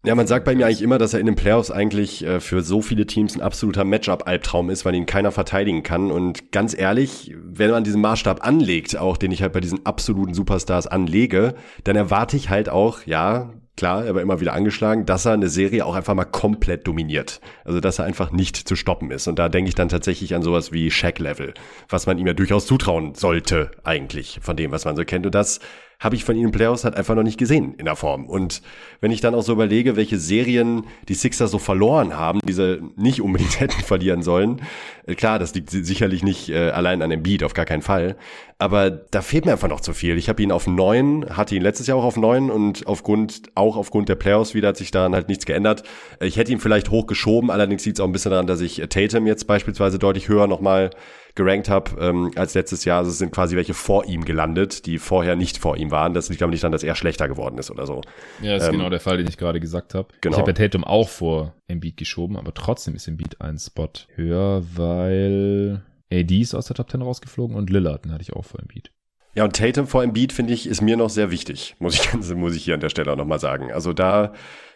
ja, man sagt bei mir eigentlich immer, dass er in den Playoffs eigentlich äh, für so viele Teams ein absoluter Matchup-Albtraum ist, weil ihn keiner verteidigen kann. Und ganz ehrlich, wenn man diesen Maßstab anlegt, auch den ich halt bei diesen absoluten Superstars anlege, dann erwarte ich halt auch, ja, klar, er war immer wieder angeschlagen, dass er eine Serie auch einfach mal komplett dominiert. Also, dass er einfach nicht zu stoppen ist. Und da denke ich dann tatsächlich an sowas wie Shaq-Level, was man ihm ja durchaus zutrauen sollte, eigentlich, von dem, was man so kennt. Und das habe ich von ihnen Playoffs halt einfach noch nicht gesehen in der Form. Und wenn ich dann auch so überlege, welche Serien die Sixers so verloren haben, diese nicht unbedingt hätten verlieren sollen, äh, klar, das liegt sicherlich nicht äh, allein an dem Beat, auf gar keinen Fall. Aber da fehlt mir einfach noch zu viel. Ich habe ihn auf neun, hatte ihn letztes Jahr auch auf neun und aufgrund, auch aufgrund der Playoffs wieder hat sich daran halt nichts geändert. Ich hätte ihn vielleicht hochgeschoben, allerdings liegt es auch ein bisschen daran, dass ich Tatum jetzt beispielsweise deutlich höher nochmal gerankt habe ähm, als letztes Jahr. Also es sind quasi welche vor ihm gelandet, die vorher nicht vor ihm waren. Das liegt aber nicht daran, dass er schlechter geworden ist oder so. Ja, das ist ähm, genau der Fall, den ich gerade gesagt habe. Genau. Ich habe ja Tatum auch vor Embiid geschoben, aber trotzdem ist Embiid ein Spot höher, weil AD ist aus der Top 10 rausgeflogen und Lillard, den hatte ich auch vor Embiid. Ja, und Tatum vor Embiid, finde ich, ist mir noch sehr wichtig, muss ich, muss ich hier an der Stelle auch nochmal sagen. Also da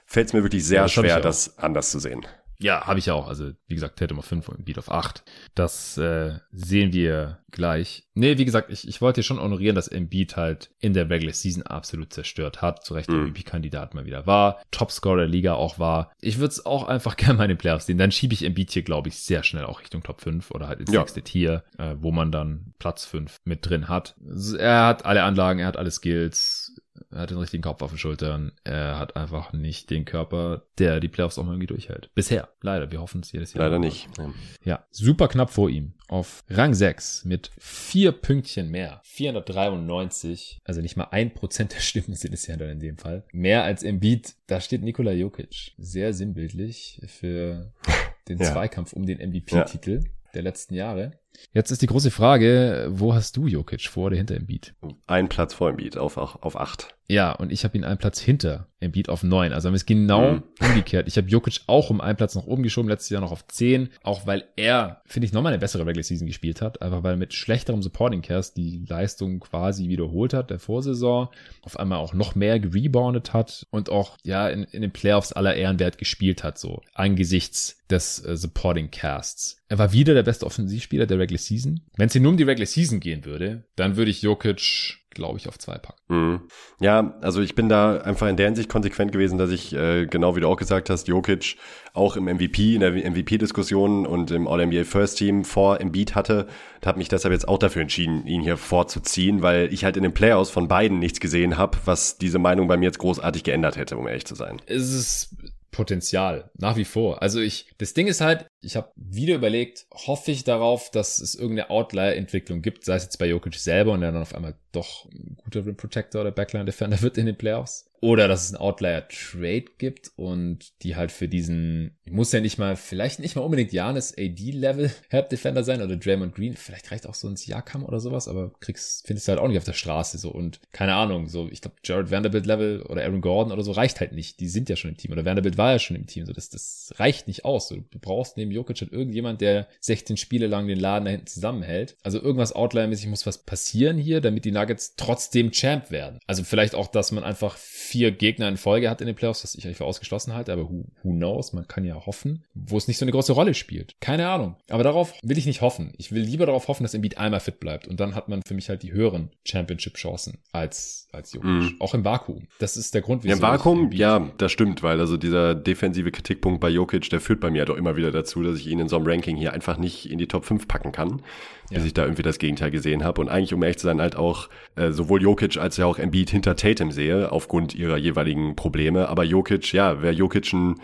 fällt es mir wirklich sehr ja, schwer, das anders zu sehen. Ja, habe ich ja auch. Also, wie gesagt, Tatum auf 5 und Beat auf 8. Das äh, sehen wir gleich. Nee, wie gesagt, ich, ich wollte schon honorieren, dass Embiid halt in der Regular Season absolut zerstört hat. Zu Recht mhm. MVP-Kandidat mal wieder war. Topscorer der Liga auch war. Ich würde es auch einfach gerne mal in den Playoffs sehen. Dann schiebe ich Embiid hier, glaube ich, sehr schnell auch Richtung Top 5 oder halt ins ja. nächste Tier, äh, wo man dann Platz 5 mit drin hat. Er hat alle Anlagen, er hat alle Skills er hat den richtigen Kopf auf den Schultern. Er hat einfach nicht den Körper, der die Playoffs auch mal irgendwie durchhält. Bisher. Leider. Wir hoffen es jedes Jahr. Leider nicht. Ja. ja. Super knapp vor ihm. Auf Rang 6 mit vier Pünktchen mehr. 493. Also nicht mal ein Prozent der Stimmen sind es ja dann in dem Fall. Mehr als im Beat. Da steht Nikola Jokic. Sehr sinnbildlich für den ja. Zweikampf um den MVP-Titel. Ja der letzten Jahre. Jetzt ist die große Frage, wo hast du Jokic vor oder hinter Embiid? Ein Platz vor Embiid auf, auf acht. Ja, und ich habe ihn einen Platz hinter Embiid auf neun. Also haben wir es genau mhm. umgekehrt. Ich habe Jokic auch um einen Platz nach oben geschoben, letztes Jahr noch auf zehn. Auch weil er, finde ich, nochmal eine bessere Regular Season gespielt hat. Einfach weil er mit schlechterem Supporting Cast die Leistung quasi wiederholt hat der Vorsaison. Auf einmal auch noch mehr gereboundet hat und auch, ja, in, in den Playoffs aller Ehrenwert gespielt hat, so angesichts des äh, Supporting Casts. Er war wieder der beste Offensivspieler der Regular Season. Wenn es hier nur um die Regular Season gehen würde, dann würde ich Jokic glaube ich, auf zwei packen. Mhm. Ja, also ich bin da einfach in der Hinsicht konsequent gewesen, dass ich, äh, genau wie du auch gesagt hast, Jokic auch im MVP, in der MVP-Diskussion und im All-NBA First Team vor Embiid hatte und habe mich deshalb jetzt auch dafür entschieden, ihn hier vorzuziehen, weil ich halt in den Playoffs von beiden nichts gesehen habe, was diese Meinung bei mir jetzt großartig geändert hätte, um ehrlich zu sein. Es ist Potenzial, nach wie vor. Also ich, das Ding ist halt, Ich habe wieder überlegt, hoffe ich darauf, dass es irgendeine Outlier-Entwicklung gibt, sei es jetzt bei Jokic selber und er dann auf einmal doch ein guter Rim Protector oder Backline Defender wird in den Playoffs oder dass es einen Outlier-Trade gibt und die halt für diesen, muss ja nicht mal, vielleicht nicht mal unbedingt Janis AD-Level Help Defender sein oder Draymond Green, vielleicht reicht auch so ein Siakam oder sowas, aber kriegst, findest du halt auch nicht auf der Straße so und keine Ahnung, so, ich glaube, Jared Vanderbilt Level oder Aaron Gordon oder so reicht halt nicht. Die sind ja schon im Team oder Vanderbilt war ja schon im Team, so, das, das reicht nicht aus. So, du brauchst neben Jokic halt irgendjemand, der 16 Spiele lang den Laden da hinten zusammenhält. Also irgendwas Outlier-mäßig muss was passieren hier, damit die Nuggets trotzdem Champ werden. Also vielleicht auch, dass man einfach vier Gegner in Folge hat in den Playoffs, was ich eigentlich für ausgeschlossen halte, aber who, who knows, man kann ja hoffen, wo es nicht so eine große Rolle spielt. Keine Ahnung. Aber darauf will ich nicht hoffen. Ich will lieber darauf hoffen, dass Embiid einmal fit bleibt und dann hat man für mich halt die höheren Championship-Chancen als, als Jokic. Mm. Auch im Vakuum. Das ist der Grund, wieso. Ja, Im Vakuum, ja, das stimmt, weil also dieser defensive Kritikpunkt bei Jokic, der führt bei mir doch immer wieder dazu, dass ich ihn in so einem Ranking hier einfach nicht in die Top 5 packen kann, ja. bis ich da irgendwie das Gegenteil gesehen habe. Und eigentlich, um ehrlich zu sein, halt auch äh, sowohl Jokic als ja auch Embiid hinter Tatum sehe, aufgrund ihrer jeweiligen Probleme. Aber Jokic, ja, wäre Jokic ein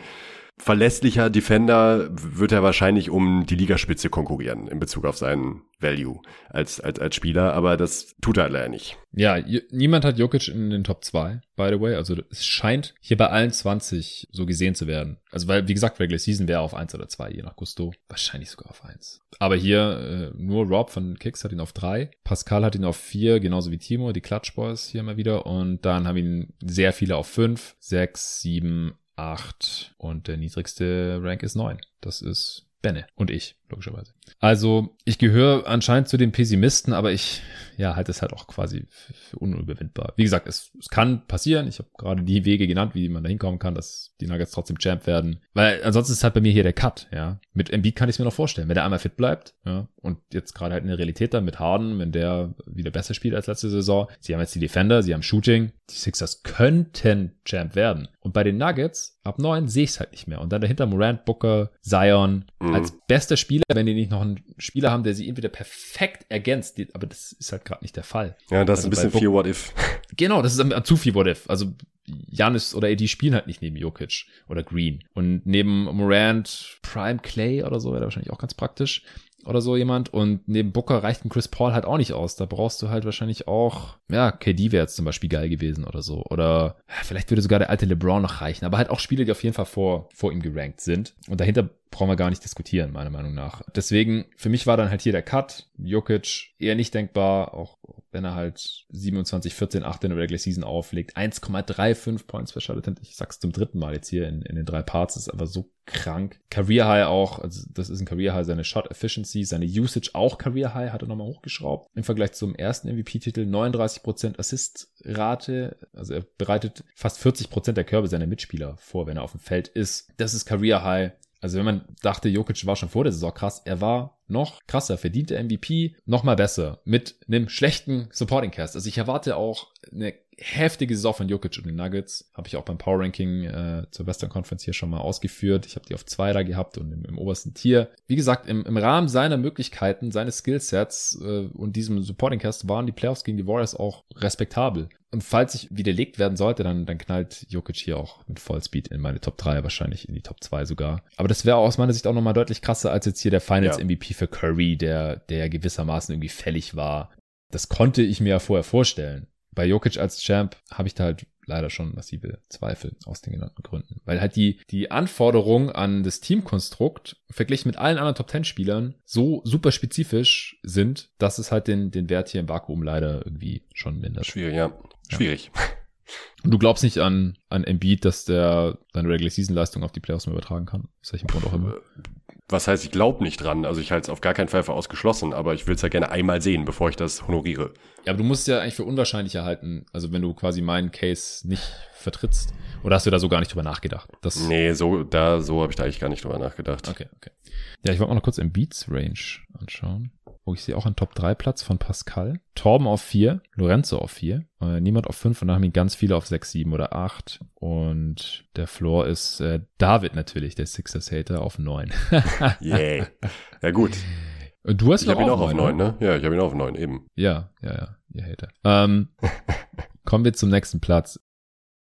verlässlicher Defender, wird er wahrscheinlich um die Ligaspitze konkurrieren in Bezug auf seinen Value als, als, als Spieler, aber das tut er leider nicht. Ja, niemand hat Jokic in den Top 2, by the way. Also es scheint hier bei allen 20 so gesehen zu werden. Also weil, wie gesagt, Regular Season wäre auf 1 oder 2, je nach Gusto. Wahrscheinlich sogar auf 1. Aber hier äh, nur Rob von Kicks hat ihn auf 3. Pascal hat ihn auf 4, genauso wie Timo, die Clutch Boys hier mal wieder. Und dann haben ihn sehr viele auf 5, 6, 7, 8 und der niedrigste Rank ist 9. Das ist Benne und ich, logischerweise. Also, ich gehöre anscheinend zu den Pessimisten, aber ich ja, halte es halt auch quasi für, unüberwindbar. Wie gesagt, es, es kann passieren. Ich habe gerade die Wege genannt, wie man da hinkommen kann, dass die Nuggets trotzdem Champ werden. Weil ansonsten ist halt bei mir hier der Cut, ja. Mit Embiid kann ich es mir noch vorstellen, wenn der einmal fit bleibt, ja. Und jetzt gerade halt eine Realität da mit Harden, wenn der wieder besser spielt als letzte Saison. Sie haben jetzt die Defender, sie haben Shooting. Die Sixers könnten Champ werden. Und bei den Nuggets, ab neun sehe ich es halt nicht mehr. Und dann dahinter Morant, Booker, Zion mhm. als bester Spieler, wenn die nicht noch einen Spieler haben, der sie entweder perfekt ergänzt, aber das ist halt gerade nicht der Fall. Ja, das also ist ein bisschen viel What If. Genau, das ist zu viel What If. Also Janis oder AD spielen halt nicht neben Jokic oder Green. Und neben Morant, Prime Clay oder so wäre wahrscheinlich auch ganz praktisch oder so jemand. Und neben Booker reicht ein Chris Paul halt auch nicht aus. Da brauchst du halt wahrscheinlich auch, ja, KD wäre jetzt zum Beispiel geil gewesen oder so. Oder vielleicht würde sogar der alte LeBron noch reichen. Aber halt auch Spiele, die auf jeden Fall vor, vor ihm gerankt sind. Und dahinter brauchen wir gar nicht diskutieren, meiner Meinung nach. Deswegen, für mich war dann halt hier der Cut. Jokic eher nicht denkbar, auch wenn er halt 27, 14, 8 in der Regular Season auflegt. 1,35 Points per Shot. Ich sag's zum dritten Mal jetzt hier in, in den drei Parts. Das ist aber so krank. Career High auch, also das ist ein Career High, seine Shot Efficiency, seine Usage auch Career High, hat er nochmal hochgeschraubt. Im Vergleich zum ersten MVP-Titel 39% Assist-Rate, also er bereitet fast 40% der Körbe seiner Mitspieler vor, wenn er auf dem Feld ist. Das ist Career High. Also wenn man dachte, Jokic war schon vor der Saison krass, er war noch krasser, verdiente MVP, noch mal besser, mit einem schlechten Supporting Cast. Also ich erwarte auch eine heftige Saison von Jokic und den Nuggets. Habe ich auch beim Power Ranking äh, zur Western Conference hier schon mal ausgeführt. Ich habe die auf zwei da gehabt und im, im obersten Tier. Wie gesagt, im, im Rahmen seiner Möglichkeiten, seines Skillsets äh, und diesem Supporting Cast waren die Playoffs gegen die Warriors auch respektabel. Und falls ich widerlegt werden sollte, dann, dann knallt Jokic hier auch mit Vollspeed in meine Top 3, wahrscheinlich in die Top 2 sogar. Aber das wäre aus meiner Sicht auch nochmal deutlich krasser als jetzt hier der Finals ja. Für Curry, der, der gewissermaßen irgendwie fällig war. Das konnte ich mir ja vorher vorstellen bei Jokic als Champ habe ich da halt leider schon massive Zweifel aus den genannten Gründen. Weil halt die, die Anforderungen an das Teamkonstrukt verglichen mit allen anderen Top 10 Spielern so super spezifisch sind, dass es halt den, den Wert hier im Vakuum leider irgendwie schon mindert. Schwierig, ja. Schwierig. Ja. Und du glaubst nicht an, an Embiid, dass der seine Regular Season Leistung auf die Playoffs mehr übertragen kann? Aus welchem Grund auch immer. Was heißt, ich glaube nicht dran. Also ich halte es auf gar keinen Fall für ausgeschlossen, aber ich will es ja gerne einmal sehen, bevor ich das honoriere. Ja, aber du musst es ja eigentlich für unwahrscheinlich erhalten, also wenn du quasi meinen Case nicht vertrittst. Oder hast du da so gar nicht drüber nachgedacht? Das nee, so, da, so habe ich da eigentlich gar nicht drüber nachgedacht. Okay, okay. Ja, ich wollte mal noch kurz im Beats Range anschauen. Oh, ich sehe auch einen Top 3 Platz von Pascal. Torben auf 4, Lorenzo auf 4, äh, niemand auf 5 und dann haben ihn ganz viele auf 6, 7 oder 8. Und der Floor ist äh, David natürlich, der Sixers Hater, auf 9. Yay. Ja, gut. Du hast ich habe ihn auch auf 9, ne? Ja, ich habe ihn auch auf 9, eben. Ja, ja, ja, ihr Hater. Ähm, kommen wir zum nächsten Platz.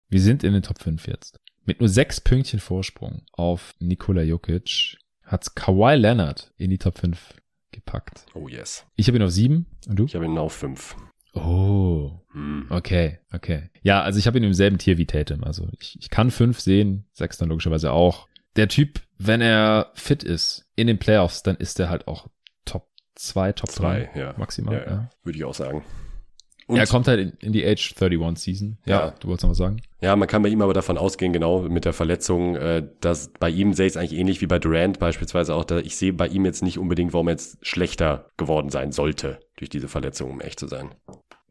Wir sind in den Top 5 jetzt. Mit nur sechs Pünktchen Vorsprung auf Nikola Jokic hat Kawhi Leonard in die Top 5 gepackt. Oh yes. Ich habe ihn auf 7 und du? Ich habe ihn auf 5. Oh, Hm. okay, okay. Ja, also ich habe ihn im selben Tier wie Tatum. Also ich, ich kann 5 sehen, 6 dann logischerweise auch. Der Typ, wenn er fit ist in den Playoffs, dann ist er halt auch Top 2, Top 3 Zwei, ja. maximal. Ja, ja. Würde ich auch sagen. Und er kommt halt in, in die Age 31 Season. Ja, Ja. du wolltest noch was sagen? Ja, man kann bei ihm aber davon ausgehen, genau mit der Verletzung, äh, dass bei ihm sehe ich es eigentlich ähnlich wie bei Durant beispielsweise auch. Da ich sehe bei ihm jetzt nicht unbedingt, warum er jetzt schlechter geworden sein sollte durch diese Verletzung, um echt zu sein.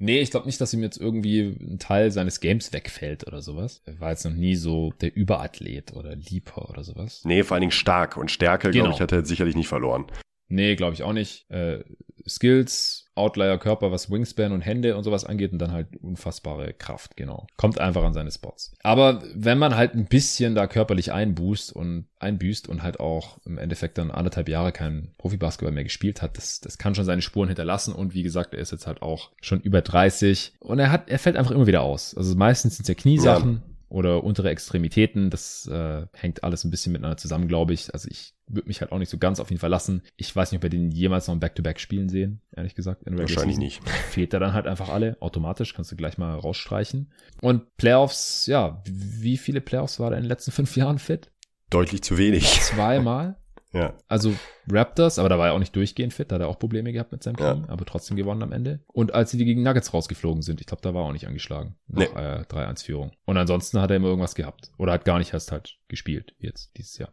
Nee, ich glaube nicht, dass ihm jetzt irgendwie ein Teil seines Games wegfällt oder sowas. Er war jetzt noch nie so der Überathlet oder Leaper oder sowas. Nee, vor allen Dingen stark und Stärke, Genau. glaube ich, hat er sicherlich nicht verloren. Nee, glaube ich auch nicht. Äh, Skills, Outlier, Körper, was Wingspan und Hände und sowas angeht und dann halt unfassbare Kraft, genau. Kommt einfach an seine Spots. Aber wenn man halt ein bisschen da körperlich einboost und einbüßt und halt auch im Endeffekt dann anderthalb Jahre kein Profibasketball mehr gespielt hat, das, das kann schon seine Spuren hinterlassen und wie gesagt, er ist jetzt halt auch schon über 30 und er hat, er fällt einfach immer wieder aus. Also meistens sind es ja Kniesachen. Oder untere Extremitäten, das äh, hängt alles ein bisschen miteinander zusammen, glaube ich. Also ich würde mich halt auch nicht so ganz auf ihn verlassen. Ich weiß nicht, ob wir den jemals noch ein Back-to-Back spielen sehen, ehrlich gesagt. Wahrscheinlich nicht. Fehlt er dann halt einfach alle, automatisch, kannst du gleich mal rausstreichen. Und Playoffs, ja, wie viele Playoffs war er in den letzten fünf Jahren fit? Deutlich zu wenig. Zweimal. Ja. Also Raptors, aber da war er auch nicht durchgehend fit, da hat er auch Probleme gehabt mit seinem Ja. Knie, aber trotzdem gewonnen am Ende. Und als sie die gegen Nuggets rausgeflogen sind, ich glaube, da war er auch nicht angeschlagen. Nach Nee. äh, 3-1-Führung. Und ansonsten hat er immer irgendwas gehabt. Oder hat gar nicht erst halt gespielt, jetzt dieses Jahr.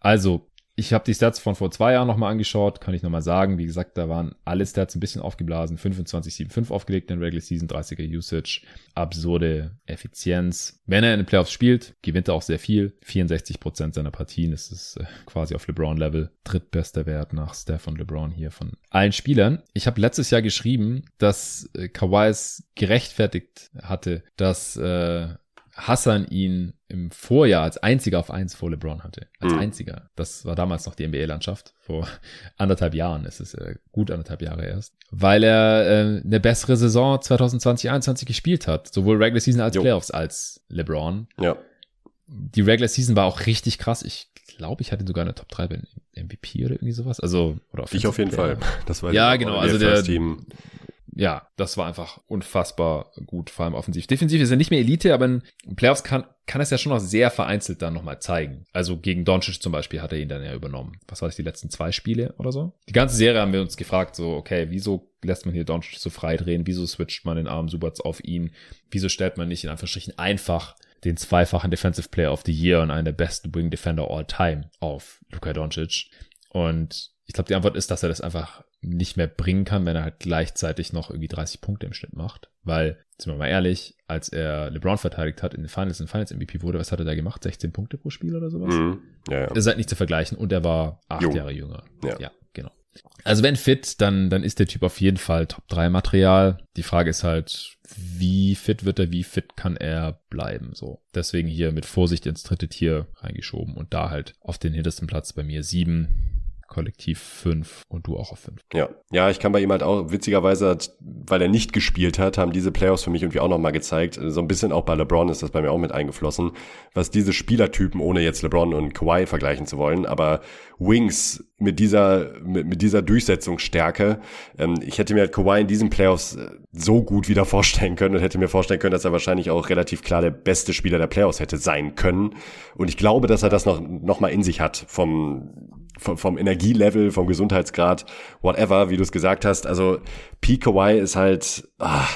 Also, ich habe die Stats von vor zwei Jahren nochmal angeschaut, kann ich nochmal sagen. Wie gesagt, da waren alle Stats ein bisschen aufgeblasen. 25, 7, 5 aufgelegt in Regular Season, 30er Usage, absurde Effizienz. Wenn er in den Playoffs spielt, gewinnt er auch sehr viel. 64 Prozent seiner Partien, ist äh, quasi auf LeBron-Level. Drittbester Wert nach Steph und LeBron hier von allen Spielern. Ich habe letztes Jahr geschrieben, dass äh, Kawhi es gerechtfertigt hatte, dass äh, Hassan ihn im Vorjahr als einziger auf eins vor LeBron hatte. Als Mhm. einziger. Das war damals noch die NBA-Landschaft. Vor anderthalb Jahren ist es äh, gut anderthalb Jahre erst. Weil er äh, eine bessere Saison 2020-21 gespielt hat. Sowohl Regular Season als Jo. Playoffs als LeBron. Ja. Die Regular Season war auch richtig krass. Ich glaube, ich hatte sogar in der Top 3 bei MVP oder irgendwie sowas. Also, oder Ich auf jeden. Fall. Das war Ja, genau, der also der- Team. Ja, das war einfach unfassbar gut, vor allem offensiv. Defensiv ist er nicht mehr Elite, aber in Playoffs kann, kann es ja schon noch sehr vereinzelt dann nochmal zeigen. Also gegen Doncic zum Beispiel hat er ihn dann ja übernommen. Was war das, die letzten zwei Spiele oder so? Die ganze Serie haben wir uns gefragt, so, okay, wieso lässt man hier Doncic so frei drehen? Wieso switcht man den armen Subats auf ihn? Wieso stellt man nicht in Anführungsstrichen einfach den zweifachen Defensive Player of the Year und einen der besten Wing Defender all time auf Luka Doncic? Und ich glaube, die Antwort ist, dass er das einfach nicht mehr bringen kann, wenn er halt gleichzeitig noch irgendwie 30 Punkte im Schnitt macht. Weil, sind wir mal ehrlich, als er LeBron verteidigt hat in den Finals, in Finals MVP wurde, was hat er da gemacht? 16 Punkte pro Spiel oder sowas? Mhm. Ja, ja. Das ist halt nicht zu vergleichen und er war acht Jung. Jahre jünger. Ja. genau. Also wenn fit, dann, dann ist der Typ auf jeden Fall Top 3 Material. Die Frage ist halt, wie fit wird er, wie fit kann er bleiben, so. Deswegen hier mit Vorsicht ins dritte Tier reingeschoben und da halt auf den hintersten Platz bei mir sieben, Kollektiv fünf und du auch auf fünf. Ja, ja, ich kann bei ihm halt auch, witzigerweise, weil er nicht gespielt hat, haben diese Playoffs für mich irgendwie auch nochmal gezeigt. So ein bisschen auch bei LeBron ist das bei mir auch mit eingeflossen, was diese Spielertypen, ohne jetzt LeBron und Kawhi vergleichen zu wollen, aber Wings mit dieser, mit, mit dieser Durchsetzungsstärke, ähm, ich hätte mir halt Kawhi in diesen Playoffs äh, so gut wieder vorstellen können und hätte mir vorstellen können, dass er wahrscheinlich auch relativ klar der beste Spieler der Playoffs hätte sein können. Und ich glaube, dass er das noch, noch mal in sich hat vom, vom, vom Energielevel, vom Gesundheitsgrad, whatever, wie du es gesagt hast. Also P. Kawhi ist halt ah,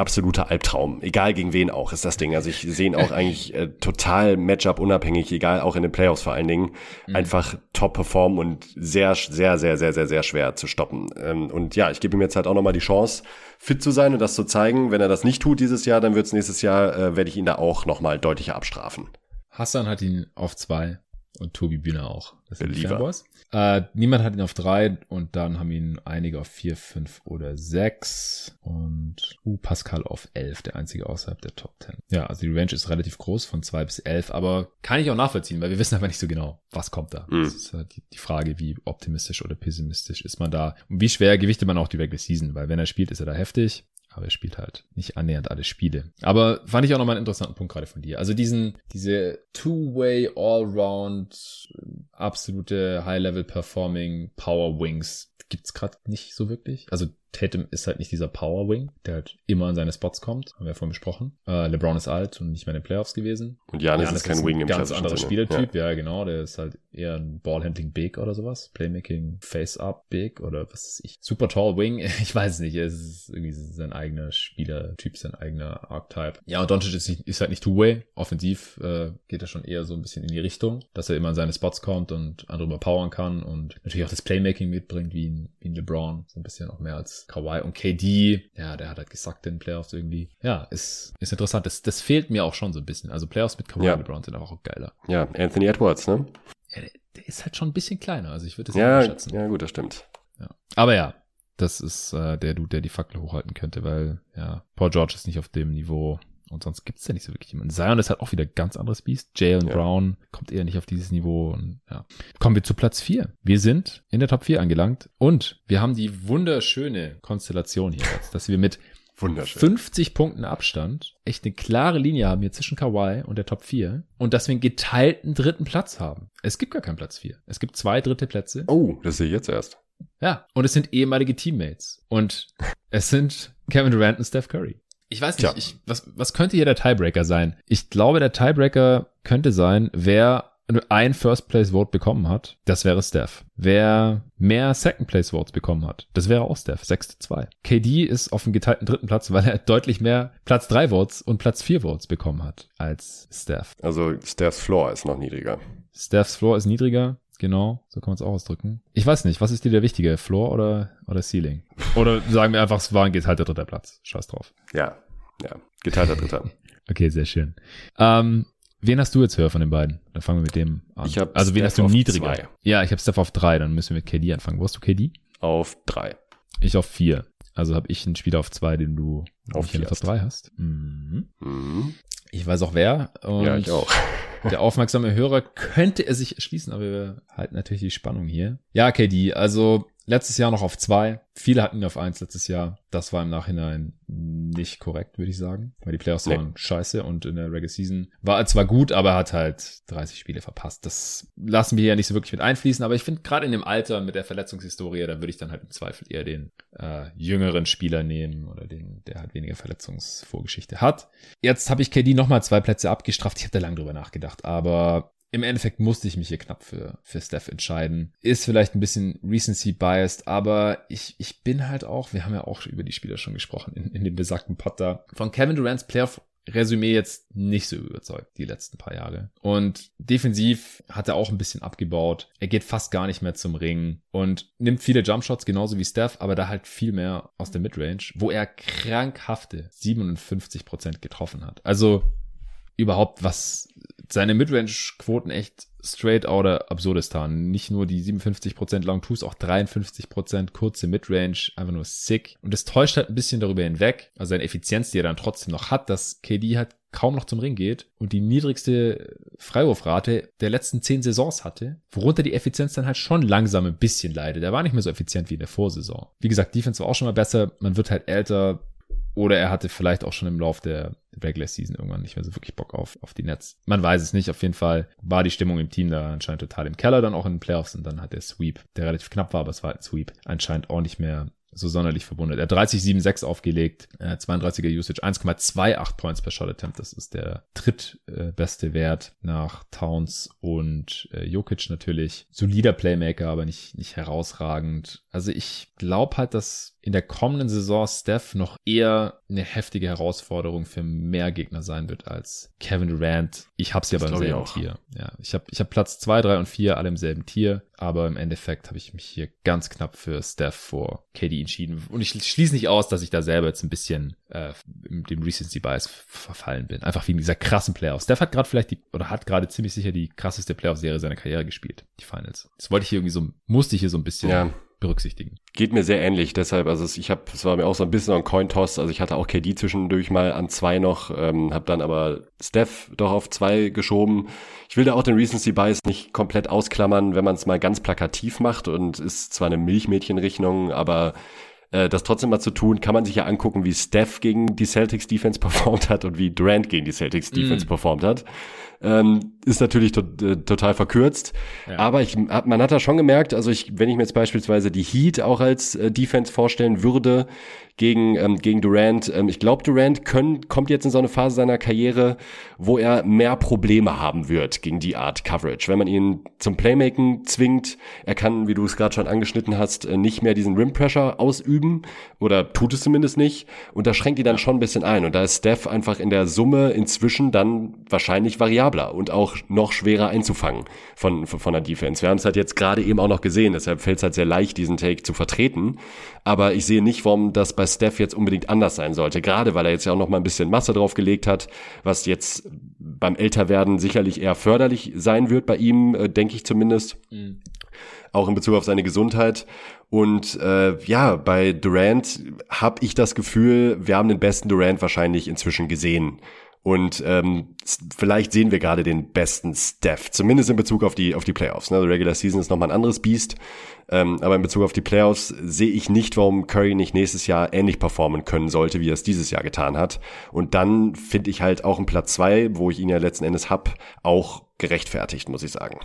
absoluter Albtraum. Egal gegen wen auch ist das Ding. Also ich sehe ihn auch eigentlich äh, total Matchup unabhängig, egal auch in den Playoffs vor allen Dingen. Einfach top performen und sehr, sehr, sehr, sehr, sehr, sehr schwer zu stoppen. Ähm, und ja, ich gebe ihm jetzt halt auch nochmal die Chance, fit zu sein und das zu zeigen. Wenn er das nicht tut dieses Jahr, dann wird es nächstes Jahr, äh, werde ich ihn da auch nochmal deutlicher abstrafen. Hassan hat ihn auf zwei und Tobi Bühner auch. Das sind Believer. Fanboys. Äh, niemand hat ihn auf drei und dann haben ihn einige auf vier, fünf oder sechs und uh, Pascal auf elf, der einzige außerhalb der Top Ten. Ja, also die Range ist relativ groß von zwei bis elf, aber kann ich auch nachvollziehen, weil wir wissen aber nicht so genau, was kommt da. Mhm. Das ist halt die, die Frage, wie optimistisch oder pessimistisch ist man da und wie schwer gewichtet man auch die Regular Season, weil wenn er spielt, ist er da heftig. Aber er spielt halt nicht annähernd alle Spiele. Aber fand ich auch nochmal einen interessanten Punkt gerade von dir. Also diesen, diese Two-Way, All-Round, absolute High-Level-Performing Power Wings gibt's gerade nicht so wirklich. Also Tatum ist halt nicht dieser Power Wing, der halt immer in seine Spots kommt. Haben wir ja vorhin besprochen. Äh, LeBron ist alt und nicht mehr in den Playoffs gewesen. Und Janis, Janis ist kein ist Wing im ganz anderer Spielertyp. Ja. ja. genau. Der ist halt eher ein Ballhandling Big oder sowas. Playmaking Face-Up Big oder was weiß ich. Super Tall Wing. Ich weiß nicht. Es ist irgendwie sein eigener Spielertyp, sein eigener Archetype. Ja, und Doncic ist, nicht, ist halt nicht Two-Way. Offensiv äh, geht er schon eher so ein bisschen in die Richtung, dass er immer in seine Spots kommt und andere überpowern kann und natürlich auch das Playmaking mitbringt, wie ein, wie ein LeBron. So ein bisschen auch mehr als Kawhi und KD, ja, der hat halt gesagt in den Playoffs irgendwie. Ja, ist, ist interessant. Das, das fehlt mir auch schon so ein bisschen. Also Playoffs mit Kawhi ja. und LeBron sind auch geiler. Ja, Anthony Edwards, ne? Ja, der, der ist halt schon ein bisschen kleiner. Also ich würde es ja, schätzen. Ja, gut, das stimmt. Ja. Aber ja, das ist äh, der Dude, der die Fackel hochhalten könnte, weil ja, Paul George ist nicht auf dem Niveau, und sonst gibt's ja nicht so wirklich jemanden. Zion ist halt auch wieder ganz anderes Biest. Jalen ja. Brown kommt eher nicht auf dieses Niveau. Und, ja. Kommen wir zu Platz vier. Wir sind in der Top 4 angelangt und wir haben die wunderschöne Konstellation hier jetzt, dass wir mit Wunderschön. 50 Punkten Abstand echt eine klare Linie haben hier zwischen Kawhi und der Top 4 und dass wir einen geteilten dritten Platz haben. Es gibt gar keinen Platz 4. Es gibt zwei dritte Plätze. Oh, das sehe ich jetzt erst. Ja, und es sind ehemalige Teammates. Und es sind Kevin Durant und Steph Curry. Ich weiß nicht, ich, was, was könnte hier der Tiebreaker sein? Ich glaube, der Tiebreaker könnte sein, wer ein First Place Vote bekommen hat, das wäre Steph. Wer mehr Second Place Votes bekommen hat, das wäre auch Steph, 6 zu 2. KD ist auf dem geteilten dritten Platz, weil er deutlich mehr Platz 3 Votes und Platz 4 Votes bekommen hat als Steph. Also Stephs Floor ist noch niedriger. Stephs Floor ist niedriger. Genau, so kann man es auch ausdrücken. Ich weiß nicht, was ist dir der wichtige, Floor oder, oder Ceiling? Oder sagen wir einfach, es war ein geteilter dritter Platz. Scheiß drauf. Ja, ja, geteilter dritter. okay, sehr schön. Ähm, wen hast du jetzt höher von den beiden? Dann fangen wir mit dem an. Ich hab also wen Steph hast du niedriger? Zwei. Ja, ich habe Steph auf drei, dann müssen wir mit KD anfangen. Wo hast du KD? Auf drei. Ich auf vier. Also habe ich einen Spieler auf zwei, den du auf vier Top 3 hast. Mhm. Mhm. Ich weiß auch wer. Und Ja, ich auch. Der aufmerksame Hörer könnte er sich erschließen, aber wir halten natürlich die Spannung hier. Ja, KD, also letztes Jahr noch auf zwei. Viele hatten ihn auf eins letztes Jahr. Das war im Nachhinein nicht korrekt, würde ich sagen. Weil die Playoffs Nee. waren scheiße und in der Regular Season war er zwar gut, aber er hat halt 30 Spiele verpasst. Das lassen wir ja nicht so wirklich mit einfließen, aber ich finde gerade in dem Alter mit der Verletzungshistorie, da würde ich dann halt im Zweifel eher den äh, jüngeren Spieler nehmen oder den, der halt weniger Verletzungsvorgeschichte hat. Jetzt habe ich KD nochmal zwei Plätze abgestraft. Ich habe da lange drüber nachgedacht, aber im Endeffekt musste ich mich hier knapp für, für Steph entscheiden. Ist vielleicht ein bisschen Recency biased, aber ich, ich bin halt auch, wir haben ja auch über die Spieler schon gesprochen in, in dem besagten da, von Kevin Durant's Playoff Resümee jetzt nicht so überzeugt, die letzten paar Jahre. Und defensiv hat er auch ein bisschen abgebaut. Er geht fast gar nicht mehr zum Ring und nimmt viele Jumpshots, genauso wie Steph, aber da halt viel mehr aus der Midrange, wo er krankhafte 57% getroffen hat. Also überhaupt, was seine Midrange-Quoten echt straight outer Absurdistan. Nicht nur die 57% Long Twos, auch 53% kurze Midrange, einfach nur sick. Und das täuscht halt ein bisschen darüber hinweg, also seine Effizienz, die er dann trotzdem noch hat, dass KD halt kaum noch zum Ring geht und die niedrigste Freiwurfrate der letzten zehn Saisons hatte, worunter die Effizienz dann halt schon langsam ein bisschen leidet. Er war nicht mehr so effizient wie in der Vorsaison. Wie gesagt, Defense war auch schon mal besser, man wird halt älter, oder er hatte vielleicht auch schon im Lauf der Regular Season irgendwann nicht mehr so wirklich Bock auf, auf die Nets. Man weiß es nicht. Auf jeden Fall war die Stimmung im Team da anscheinend total im Keller, dann auch in den Playoffs. Und dann hat der Sweep, der relativ knapp war, aber es war ein Sweep, anscheinend auch nicht mehr so sonderlich verwundert. Er hat 30-7-6 aufgelegt, äh, 32er Usage, 1,28 Points per Shot Attempt. Das ist der drittbeste äh, Wert nach Towns und äh, Jokic natürlich. Solider Playmaker, aber nicht, nicht herausragend. Also ich glaube halt, dass in der kommenden Saison Steph noch eher eine heftige Herausforderung für mehr Gegner sein wird als Kevin Durant. Ich habe sie aber im glaub ich selben auch. Tier. Ja, ich habe ich hab Platz zwei, drei und vier alle im selben Tier, aber im Endeffekt habe ich mich hier ganz knapp für Steph vor KD entschieden. Und ich schließe nicht aus, dass ich da selber jetzt ein bisschen äh, dem Recency Bias verfallen bin. Einfach wegen dieser krassen Playoffs. Steph hat gerade vielleicht die, oder hat gerade ziemlich sicher die krasseste Playoff-Serie seiner Karriere gespielt, die Finals. Das wollte ich hier irgendwie so, musste ich hier so ein bisschen Ja. Berücksichtigen. Geht mir sehr ähnlich, deshalb, also ich habe, es war mir auch so ein bisschen ein Cointoss, also ich hatte auch KD zwischendurch mal an zwei noch, ähm, habe dann aber Steph doch auf zwei geschoben. Ich will da auch den Recency Bias nicht komplett ausklammern, wenn man es mal ganz plakativ macht und ist zwar eine Milchmädchenrechnung, aber äh, das trotzdem mal zu tun, kann man sich ja angucken, wie Steph gegen die Celtics Defense performt hat und wie Durant gegen die Celtics Defense mm. performt hat. Ähm, ist natürlich to äh, total verkürzt. Ja. Aber ich, man hat da schon gemerkt, also ich, wenn ich mir jetzt beispielsweise die Heat auch als äh, Defense vorstellen würde, gegen, ähm, gegen Durant. Ähm, ich glaube, Durant können, kommt jetzt in so eine Phase seiner Karriere, wo er mehr Probleme haben wird gegen die Art Coverage. Wenn man ihn zum Playmaking zwingt, er kann, wie du es gerade schon angeschnitten hast, äh, nicht mehr diesen Rim Pressure ausüben oder tut es zumindest nicht. Und da schränkt ihn dann schon ein bisschen ein. Und da ist Steph einfach in der Summe inzwischen dann wahrscheinlich variabler und auch noch schwerer einzufangen von, von der Defense. Wir haben es halt jetzt gerade eben auch noch gesehen, deshalb fällt es halt sehr leicht, diesen Take zu vertreten. Aber ich sehe nicht, warum das bei Steph jetzt unbedingt anders sein sollte. Gerade weil er jetzt ja auch noch mal ein bisschen Masse draufgelegt hat, was jetzt beim Älterwerden sicherlich eher förderlich sein wird bei ihm, äh, denke ich zumindest. Mhm. Auch in Bezug auf seine Gesundheit. Und äh, ja, bei Durant habe ich das Gefühl, wir haben den besten Durant wahrscheinlich inzwischen gesehen. Und ähm, vielleicht sehen wir gerade den besten Steph, zumindest in Bezug auf die auf die Playoffs. Ne? Die Regular Season ist nochmal ein anderes Biest, ähm, aber in Bezug auf die Playoffs sehe ich nicht, warum Curry nicht nächstes Jahr ähnlich performen können sollte, wie er es dieses Jahr getan hat. Und dann finde ich halt auch einen Platz zwei, wo ich ihn ja letzten Endes hab, auch gerechtfertigt, muss ich sagen.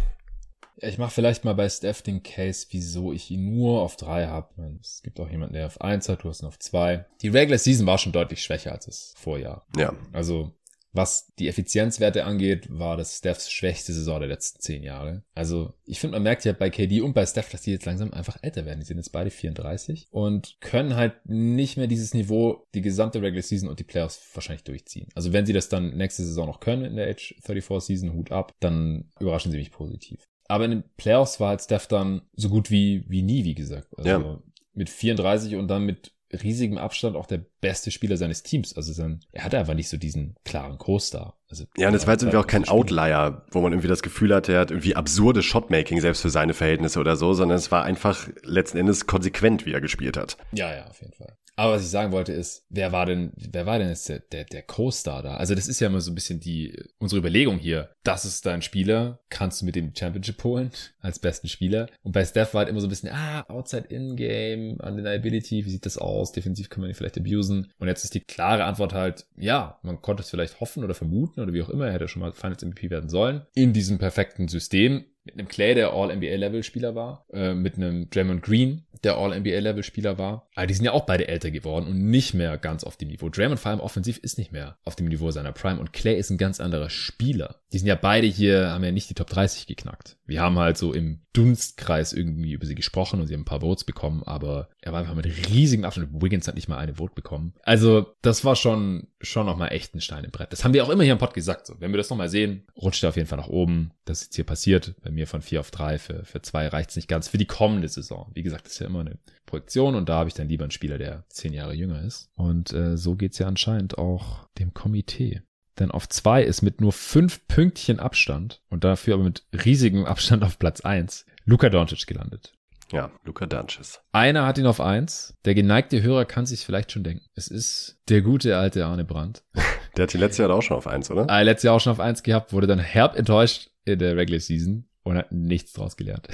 Ich mache vielleicht mal bei Steph den Case, wieso ich ihn nur auf drei habe. Es gibt auch jemanden, der auf eins hat, du hast ihn auf zwei. Die Regular Season war schon deutlich schwächer als das Vorjahr. Ja. Also was die Effizienzwerte angeht, war das Stephs schwächste Saison der letzten zehn Jahre. Also ich finde, man merkt ja bei KD und bei Steph, dass die jetzt langsam einfach älter werden. Die sind jetzt beide 34 und können halt nicht mehr dieses Niveau die gesamte Regular Season und die Playoffs wahrscheinlich durchziehen. Also wenn sie das dann nächste Saison noch können in der Age 34 Season, Hut ab, dann überraschen sie mich positiv. Aber in den Playoffs war halt Steph dann so gut wie, wie nie, wie gesagt. Also ja. mit 34 und dann mit riesigem Abstand auch der beste Spieler seines Teams. Also sein, er hatte einfach nicht so diesen klaren Co-Star. Also, ja, und es war jetzt irgendwie auch kein Outlier, wo man irgendwie das Gefühl hatte, er hat irgendwie absurde Shotmaking selbst für seine Verhältnisse oder so, sondern es war einfach letzten Endes konsequent, wie er gespielt hat. Ja, ja, auf jeden Fall. Aber was ich sagen wollte ist, wer war denn, wer war denn jetzt der, der, der Co-Star da? Also das ist ja immer so ein bisschen die, unsere Überlegung hier. Das ist dein Spieler, kannst du mit dem Championship holen als besten Spieler. Und bei Steph war halt immer so ein bisschen, ah, Outside In-Game, Undeniability, wie sieht das aus? Defensiv kann man ihn vielleicht abusen. Und jetzt ist die klare Antwort halt, ja, man konnte es vielleicht hoffen oder vermuten oder wie auch immer, er hätte schon mal Finals MVP werden sollen. In diesem perfekten System mit einem Clay, der All-NBA-Level-Spieler war, äh, mit einem Draymond Green, der All-NBA-Level-Spieler war. Aber die sind ja auch beide älter geworden und nicht mehr ganz auf dem Niveau. Draymond vor allem offensiv ist nicht mehr auf dem Niveau seiner Prime und Clay ist ein ganz anderer Spieler. Die sind ja beide hier, haben ja nicht die Top 30 geknackt. Wir haben halt so im Dunstkreis irgendwie über sie gesprochen und sie haben ein paar Votes bekommen, aber er war einfach mit riesigem Abstand. Wiggins hat nicht mal eine Vote bekommen. Also, das war schon, schon nochmal echt ein Stein im Brett. Das haben wir auch immer hier im Pod gesagt. So, wenn wir das nochmal sehen, rutscht er auf jeden Fall nach oben. Das ist jetzt hier passiert. Bei mir von vier auf drei. Für, für zwei reicht's nicht ganz. Für die kommende Saison. Wie gesagt, das ist ja immer eine Projektion und da habe ich dann lieber einen Spieler, der zehn Jahre jünger ist. Und äh, so geht's ja anscheinend auch dem Komitee. Denn auf zwei ist mit nur fünf Pünktchen Abstand und dafür aber mit riesigem Abstand auf Platz eins Luka Doncic gelandet. Ja, Luka Doncic. Einer hat ihn auf eins. Der geneigte Hörer kann sich vielleicht schon denken. Es ist der gute alte Arne Brandt. Der hat die letzte Jahr auch schon auf eins, oder? Ah, letztes Jahr auch schon auf eins gehabt, wurde dann herb enttäuscht in der Regular Season und hat nichts draus gelernt.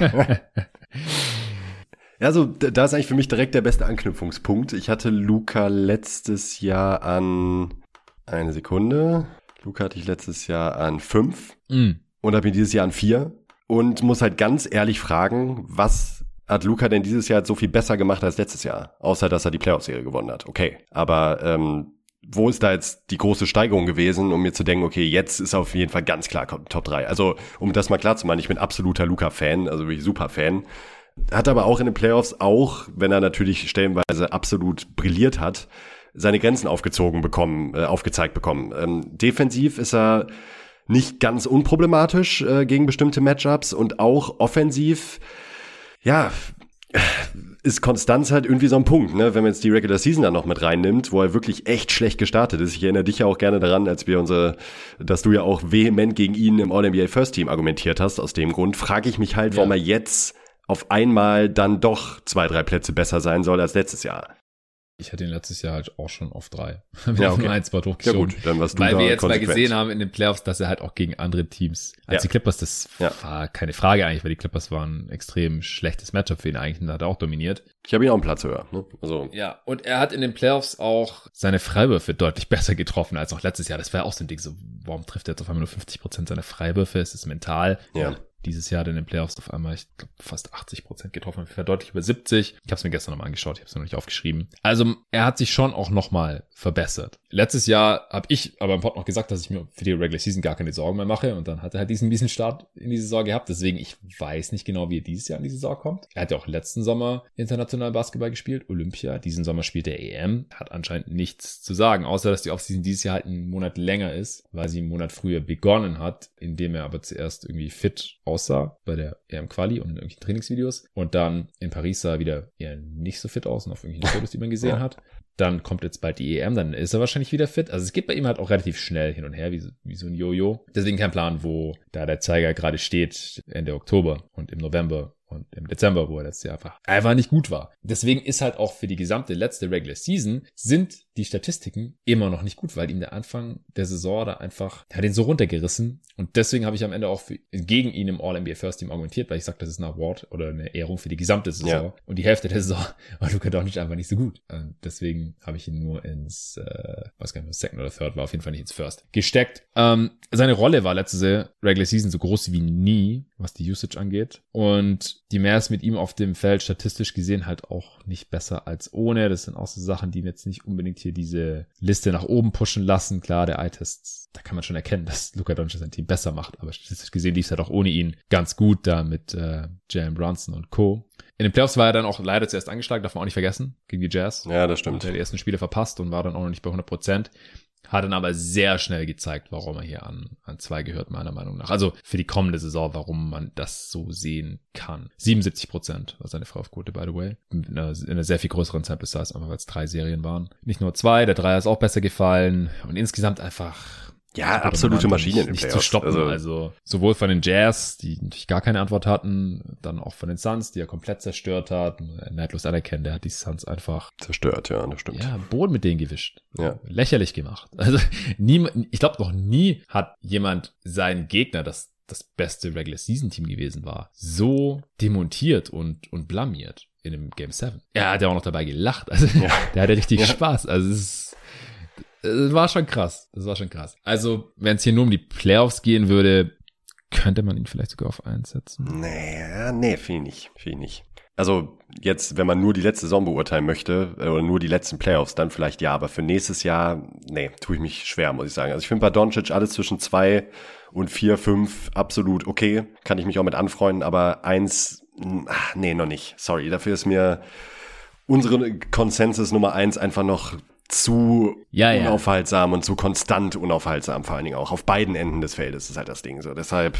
Ja, also da ist eigentlich für mich direkt der beste Anknüpfungspunkt. Ich hatte Luca letztes Jahr an eine Sekunde. Luca hatte ich letztes Jahr an fünf mm. und habe ihn dieses Jahr an vier. Und muss halt ganz ehrlich fragen, was hat Luca denn dieses Jahr so viel besser gemacht als letztes Jahr? Außer, dass er die Playoff-Serie gewonnen hat. Okay. Aber ähm, wo ist da jetzt die große Steigerung gewesen, um mir zu denken, okay, jetzt ist er auf jeden Fall ganz klar Top 3. Also, um das mal klar zu machen, ich bin absoluter Luca-Fan, also wirklich super Fan. Hat aber auch in den Playoffs, auch wenn er natürlich stellenweise absolut brilliert hat, seine Grenzen aufgezogen bekommen, äh, aufgezeigt bekommen. Ähm, defensiv ist er nicht ganz unproblematisch äh, gegen bestimmte Matchups und auch offensiv, ja, ist Konstanz halt irgendwie so ein Punkt, ne? wenn man jetzt die Regular Season dann noch mit reinnimmt, wo er wirklich echt schlecht gestartet ist. Ich erinnere dich ja auch gerne daran, als wir unsere, dass du ja auch vehement gegen ihn im All-NBA First Team argumentiert hast. Aus dem Grund frage ich mich halt, ja. warum er jetzt auf einmal dann doch zwei, drei Plätze besser sein soll als letztes Jahr. Ich hatte ihn letztes Jahr halt auch schon auf drei. Wir ja, okay. ein Spot hochgeschoben. Ja gut, dann warst du Weil da wir jetzt konsequent. mal gesehen haben in den Playoffs, dass er halt auch gegen andere Teams, als ja. die Clippers, das ja. war keine Frage eigentlich, weil die Clippers waren ein extrem schlechtes Matchup für ihn eigentlich und hat er auch dominiert. Ich habe ihn auch einen Platz höher. Ne? Also. Ja, und er hat in den Playoffs auch seine Freiwürfe deutlich besser getroffen als auch letztes Jahr. Das war ja auch so ein Ding, so, warum trifft er jetzt auf einmal nur 50 Prozent seiner Freiwürfe? Es ist mental. Ja dieses Jahr in den Playoffs auf einmal, ich glaube, fast 80 Prozent getroffen, deutlich über 70. Ich habe es mir gestern nochmal angeschaut, ich habe es noch nicht aufgeschrieben. Also er hat sich schon auch nochmal verbessert. Letztes Jahr habe ich aber im Pod noch gesagt, dass ich mir für die Regular Season gar keine Sorgen mehr mache und dann hat er halt diesen miesen Start in die Saison gehabt. Deswegen, ich weiß nicht genau, wie er dieses Jahr in die Saison kommt. Er hat ja auch letzten Sommer international Basketball gespielt, Olympia. Diesen Sommer spielt er EM. Hat anscheinend nichts zu sagen, außer dass die Offseason dieses Jahr halt einen Monat länger ist, weil sie einen Monat früher begonnen hat, indem er aber zuerst irgendwie fit aussah bei der EM-Quali und in irgendwelchen Trainingsvideos. Und dann in Paris sah er wieder eher nicht so fit aus und auf irgendwelchen Fotos, die man gesehen ja. hat. Dann kommt jetzt bald die EM, dann ist er wahrscheinlich wieder fit. Also es geht bei ihm halt auch relativ schnell hin und her, wie, wie so ein Jojo. Deswegen kein Plan, wo da der Zeiger gerade steht, Ende Oktober und im November und im Dezember, wo er letztes Jahr einfach, einfach nicht gut war. Deswegen ist halt auch für die gesamte letzte Regular Season sind die Statistiken immer noch nicht gut, weil ihm der Anfang der Saison da einfach, hat ihn so runtergerissen. Und deswegen habe ich am Ende auch für, gegen ihn im All-NBA First Team argumentiert, weil ich sage, das ist ein Award oder eine Ehrung für die gesamte Saison. Ja. Und die Hälfte der Saison war Luka Doncic einfach nicht so gut. Und deswegen habe ich ihn nur ins, äh, weiß gar nicht, Second oder Third war auf jeden Fall nicht ins First gesteckt. Ähm, seine Rolle war letzte Regular Season so groß wie nie, was die Usage angeht. Und die Mavs mit ihm auf dem Feld statistisch gesehen halt auch nicht besser als ohne. Das sind auch so Sachen, die jetzt nicht unbedingt hier diese Liste nach oben pushen lassen. Klar, der Eye-Test, da kann man schon erkennen, dass Luka Doncic sein Team besser macht, aber statistisch gesehen lief es halt auch ohne ihn ganz gut da mit äh, Jalen Brunson und Co. In den Playoffs war er dann auch leider zuerst angeschlagen, darf man auch nicht vergessen, gegen die Jazz. Ja, das stimmt. Hat er die ersten Spiele verpasst und war dann auch noch nicht bei 100 Prozent. Hat dann aber sehr schnell gezeigt, warum er hier an, an zwei gehört, meiner Meinung nach. Also für die kommende Saison, warum man das so sehen kann. 77 Prozent war seine Freiwurfquote, by the way. In einer, in einer sehr viel größeren Sample Size, einfach weil es drei Serien waren. Nicht nur zwei, der Dreier ist auch besser gefallen. Und insgesamt einfach ja, absolute Maschinen nicht, nicht zu stoppen. Also, also sowohl von den Jazz, die natürlich gar keine Antwort hatten, dann auch von den Suns, die er komplett zerstört hat. Neidlos anerkennen, der hat die Suns einfach zerstört, ja, das stimmt. Ja, Boden mit denen gewischt. Ja. Lächerlich gemacht. Also niemand, ich glaube noch nie hat jemand seinen Gegner, das das beste Regular Season Team gewesen war, so demontiert und und blamiert in dem Game 7. Er hat ja auch noch dabei gelacht. Also ja. der hatte richtig ja. Spaß. Also es ist das war schon krass. Das war schon krass. Also, wenn es hier nur um die Playoffs gehen würde, könnte man ihn vielleicht sogar auf eins setzen. Nee, nee, viel nicht. Viel nicht. Also jetzt, wenn man nur die letzte Saison beurteilen möchte äh, oder nur die letzten Playoffs, dann vielleicht ja, aber für nächstes Jahr, nee, tue ich mich schwer, muss ich sagen. Also ich finde bei Doncic alles zwischen zwei und vier, fünf absolut okay, kann ich mich auch mit anfreunden, aber eins, ach, nee, noch nicht. Sorry, dafür ist mir unsere Konsensus Nummer eins einfach noch zu ja, ja. unaufhaltsam und zu konstant unaufhaltsam, vor allen Dingen auch auf beiden Enden des Feldes ist halt das Ding so. Deshalb,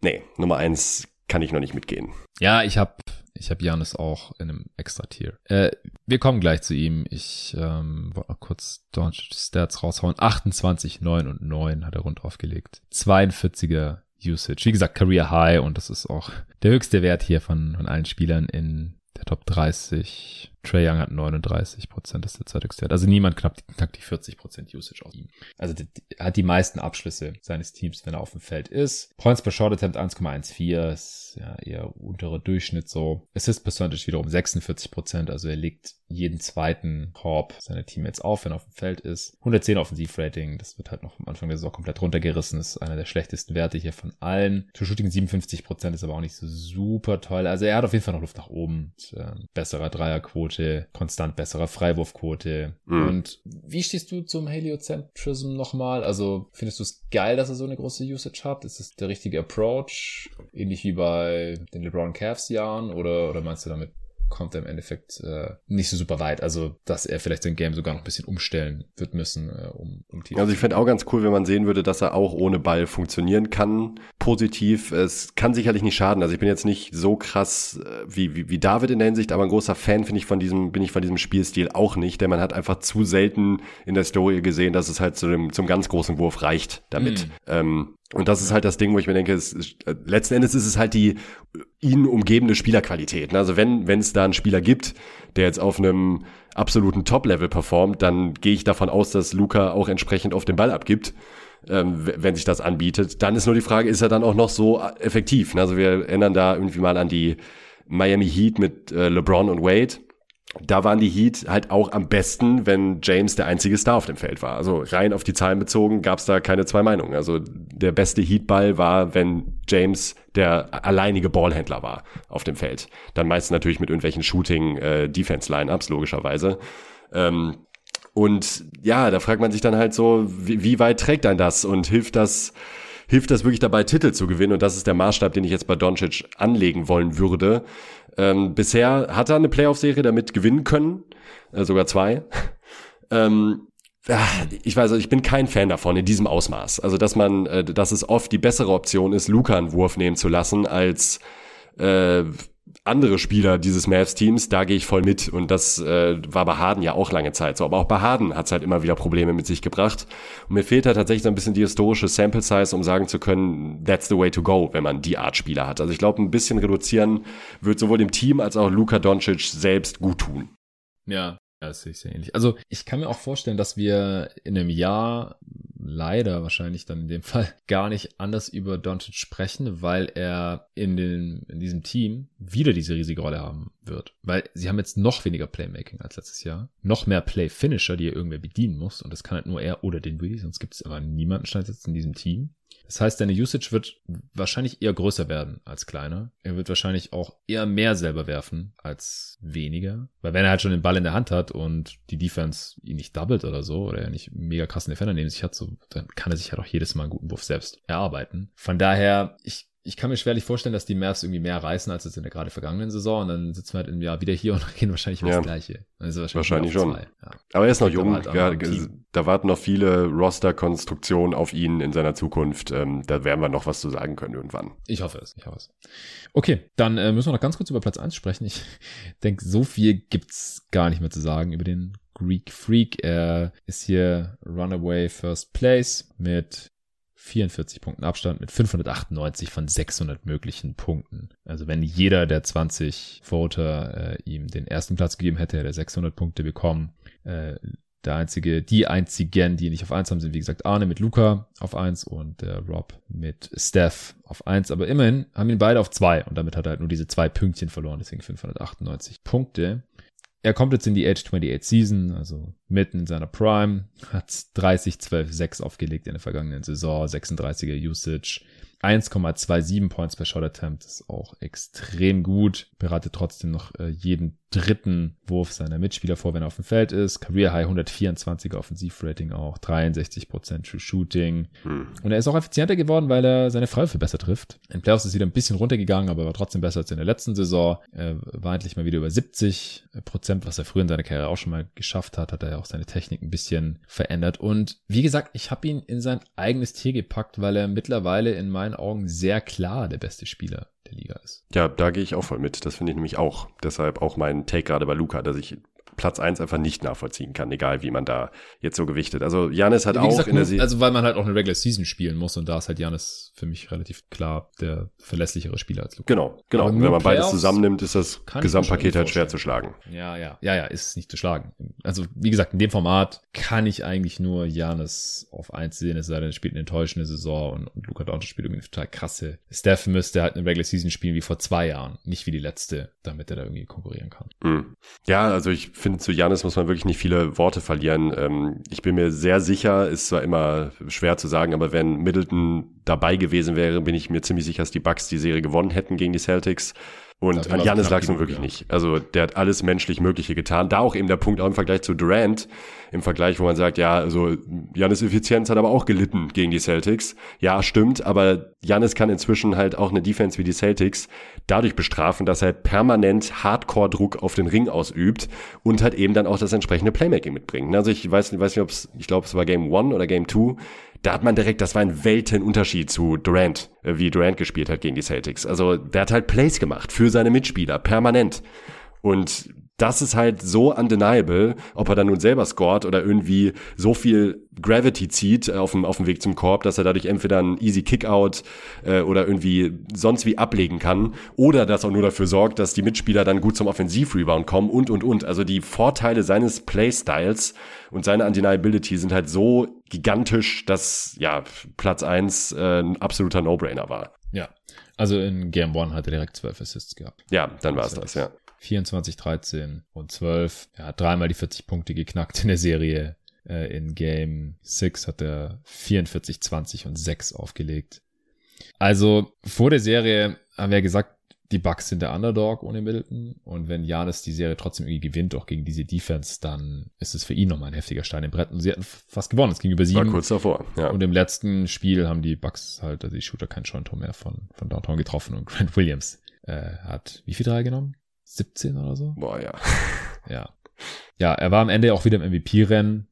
nee, Nummer eins kann ich noch nicht mitgehen. Ja, ich habe ich hab Janis auch in einem Extra-Tier. Äh, wir kommen gleich zu ihm. Ich ähm, wollte noch kurz Stats raushauen. 28, 9 und 9 hat er rund aufgelegt. 42er Usage. Wie gesagt, Career High und das ist auch der höchste Wert hier von, von allen Spielern in der Top 30 Trey Young hat 39 Prozent, ist der Zeitungswert. Also niemand knackt, knackt die 40 Prozent Usage aus ihm. Also er hat die meisten Abschlüsse seines Teams, wenn er auf dem Feld ist. Points per Short Attempt 1,14 ist ja eher unterer Durchschnitt so. Assist Percentage wiederum 46 Prozent, also er legt jeden zweiten Korb seiner Teammates auf, wenn er auf dem Feld ist. 110 Offensivrating, das wird halt noch am Anfang der Saison komplett runtergerissen, ist einer der schlechtesten Werte hier von allen. True Shooting 57 Prozent ist aber auch nicht so super toll. Also er hat auf jeden Fall noch Luft nach oben. Und, äh, besserer Dreierquote Quote, konstant besserer Freiwurfquote. Mhm. Und wie stehst du zum Heliocentrism nochmal? Also findest du es geil, dass er so eine große Usage hat? Ist das der richtige Approach? Ähnlich wie bei den LeBron Cavs Jahren? Oder, oder meinst du damit kommt er im Endeffekt äh, nicht so super weit. Also, dass er vielleicht sein Game sogar noch ein bisschen umstellen wird müssen, äh, um, um Titel Also ich fände auch ganz cool, wenn man sehen würde, dass er auch ohne Ball funktionieren kann. Positiv. Es kann sicherlich nicht schaden. Also ich bin jetzt nicht so krass äh, wie, wie, wie David in der Hinsicht, aber ein großer Fan finde ich von diesem, bin ich von diesem Spielstil auch nicht, denn man hat einfach zu selten in der Story gesehen, dass es halt zu dem, zum ganz großen Wurf reicht damit. Mm. Ähm, und das ist halt das Ding, wo ich mir denke, es ist, äh, letzten Endes ist es halt die ihn umgebende Spielerqualität. Also wenn wenn es da einen Spieler gibt, der jetzt auf einem absoluten Top-Level performt, dann gehe ich davon aus, dass Luca auch entsprechend auf den Ball abgibt, ähm, wenn sich das anbietet. Dann ist nur die Frage, ist er dann auch noch so effektiv? Ne? Also wir erinnern da irgendwie mal an die Miami Heat mit äh, LeBron und Wade da waren die Heat halt auch am besten, wenn James der einzige Star auf dem Feld war. Also rein auf die Zahlen bezogen gab es da keine zwei Meinungen. Also der beste Heatball war, wenn James der alleinige Ballhändler war auf dem Feld. Dann meistens natürlich mit irgendwelchen Shooting-Defense-Lineups, äh, logischerweise. Ähm, und ja, da fragt man sich dann halt so, wie, wie weit trägt ein das und hilft das, hilft das wirklich dabei, Titel zu gewinnen? Und das ist der Maßstab, den ich jetzt bei Doncic anlegen wollen würde. Ähm, bisher hat er eine Playoff-Serie damit gewinnen können, äh, sogar zwei. ähm, ich weiß, ich bin kein Fan davon in diesem Ausmaß. Also, dass man, äh, dass es oft die bessere Option ist, Luca einen Wurf nehmen zu lassen, als äh, andere Spieler dieses Mavs-Teams, da gehe ich voll mit. Und das äh, war bei Harden ja auch lange Zeit so. Aber auch bei Harden hat es halt immer wieder Probleme mit sich gebracht. Und mir fehlt halt tatsächlich so ein bisschen die historische Sample-Size, um sagen zu können, that's the way to go, wenn man die Art Spieler hat. Also ich glaube, ein bisschen reduzieren wird sowohl dem Team als auch Luka Doncic selbst gut tun. Ja, das sehe ich sehr ähnlich. Also ich kann mir auch vorstellen, dass wir in einem Jahr leider wahrscheinlich dann in dem Fall gar nicht anders über Doncic sprechen, weil er in, den, in diesem Team wieder diese riesige Rolle haben wird. Weil sie haben jetzt noch weniger Playmaking als letztes Jahr. Noch mehr Play-Finisher, die er irgendwer bedienen muss. Und das kann halt nur er oder den Willi, sonst gibt es aber niemanden stand jetzt in diesem Team. Das heißt, deine Usage wird wahrscheinlich eher größer werden als kleiner. Er wird wahrscheinlich auch eher mehr selber werfen als weniger. Weil wenn er halt schon den Ball in der Hand hat und die Defense ihn nicht doubled oder so, oder er nicht mega krassen Defender neben sich hat, so, dann kann er sich halt auch jedes Mal einen guten Wurf selbst erarbeiten. Von daher, ich ich kann mir schwerlich vorstellen, dass die Mavs irgendwie mehr reißen als jetzt in der gerade vergangenen Saison. Und dann sitzen wir halt im Jahr wieder hier und gehen wahrscheinlich über ja. das Gleiche. Also wahrscheinlich, wahrscheinlich schon. Ja. Aber er ist noch jung. Halt ja, da warten noch viele Roster-Konstruktionen auf ihn in seiner Zukunft. Ähm, da werden wir noch was zu sagen können irgendwann. Ich hoffe es. Ich hoffe es. Okay, dann äh, müssen wir noch ganz kurz über Platz eins sprechen. Ich denke, so viel gibt's gar nicht mehr zu sagen über den Greek Freak. Er ist hier Runaway First Place mit 44 Punkten Abstand mit 598 von 600 möglichen Punkten. Also wenn jeder der 20 Voter äh, ihm den ersten Platz gegeben hätte, hätte er 600 Punkte bekommen. Äh, der einzige, die einzigen, die nicht auf eins haben, sind wie gesagt Arne mit Luca auf eins und der Rob mit Steph auf eins. Aber immerhin haben ihn beide auf zwei und damit hat er halt nur diese zwei Pünktchen verloren, deswegen 598 Punkte er kommt jetzt in die Age 28 Season, also mitten in seiner Prime, hat 30, 12, 6 aufgelegt in der vergangenen Saison, 36er Usage, 1,27 Points per Shot Attempt ist auch extrem gut. Beratet trotzdem noch äh, jeden dritten Wurf seiner Mitspieler vor, wenn er auf dem Feld ist. Career High 124er Offensivrating auch, 63% True Shooting. Hm. Und er ist auch effizienter geworden, weil er seine Freiwürfe besser trifft. In Playoffs ist wieder ein bisschen runtergegangen, aber war trotzdem besser als in der letzten Saison. Er war endlich mal wieder über 70%, was er früher in seiner Karriere auch schon mal geschafft hat. Hat er auch seine Technik ein bisschen verändert. Und wie gesagt, ich habe ihn in sein eigenes Tier gepackt, weil er mittlerweile in meinen Augen sehr klar der beste Spieler der Liga ist. Ja, da gehe ich auch voll mit. Das finde ich nämlich auch. Deshalb auch mein Take gerade bei Luca, dass ich Platz 1 einfach nicht nachvollziehen kann, egal wie man da jetzt so gewichtet. Also Janis hat auch gesagt, in der Se Also weil man halt auch eine Regular Season spielen muss und da ist halt Janis für mich relativ klar der verlässlichere Spieler als Luca. Genau, genau. Wenn man beides zusammennimmt, ist das Gesamtpaket halt schwer zu schlagen. Ja, ja, ja, ja, ist nicht zu schlagen. Also wie gesagt, in dem Format kann ich eigentlich nur Janis auf 1 sehen, es sei denn, er spielt eine enttäuschende Saison und, und Luca Doncic spielt irgendwie eine total krasse. Steph müsste halt eine Regular Season spielen wie vor zwei Jahren, nicht wie die letzte, damit er da irgendwie konkurrieren kann. Mhm. Ja, also ich finde, zu Janis muss man wirklich nicht viele Worte verlieren. Ähm, ich bin mir sehr sicher, ist zwar immer schwer zu sagen, aber wenn Middleton dabei gewesen wäre, bin ich mir ziemlich sicher, dass die Bucks die Serie gewonnen hätten gegen die Celtics. Und an Janis lag es nun wirklich ja. nicht. Also der hat alles menschlich Mögliche getan. Da auch eben der Punkt auch im Vergleich zu Durant, im Vergleich, wo man sagt, ja, also Janis Effizienz hat aber auch gelitten gegen die Celtics. Ja, stimmt, aber Janis kann inzwischen halt auch eine Defense wie die Celtics dadurch bestrafen, dass er permanent Hardcore-Druck auf den Ring ausübt und halt eben dann auch das entsprechende Playmaking mitbringt. Also ich weiß, weiß nicht, ob es, ich glaube, es war Game One oder Game Two da hat man direkt, das war ein Weltenunterschied zu Durant, äh, wie Durant gespielt hat gegen die Celtics. Also der hat halt Plays gemacht für seine Mitspieler, permanent. Und das ist halt so undeniable, ob er dann nun selber scored oder irgendwie so viel Gravity zieht auf dem, auf dem Weg zum Korb, dass er dadurch entweder einen easy Kickout äh, oder irgendwie sonst wie ablegen kann oder dass er nur dafür sorgt, dass die Mitspieler dann gut zum Offensivrebound kommen und, und, und. Also die Vorteile seines Playstyles und seine Undeniability sind halt so gigantisch, dass ja Platz eins äh, ein absoluter No-Brainer war. Ja, also in Game One hat er direkt zwölf Assists gehabt. Ja, dann war es das, ja. 24, 13 und 12. Er hat dreimal die 40 Punkte geknackt in der Serie. Äh, in Game 6 hat er 44, 20 und 6 aufgelegt. Also vor der Serie haben wir ja gesagt, die Bucks sind der Underdog ohne Middleton. Und wenn Janis die Serie trotzdem irgendwie gewinnt, auch gegen diese Defense, dann ist es für ihn nochmal ein heftiger Stein im Brett. Und sie hatten fast gewonnen. Es ging über sieben. War kurz davor, ja. Und im letzten Spiel haben die Bucks halt, also die Shooter kein Scheuntor mehr von, von Downtown getroffen. Und Grant Williams äh, hat wie viel drei genommen? 17 oder so? Boah, ja. Ja. Ja, er war am Ende auch wieder im MVP-Rennen.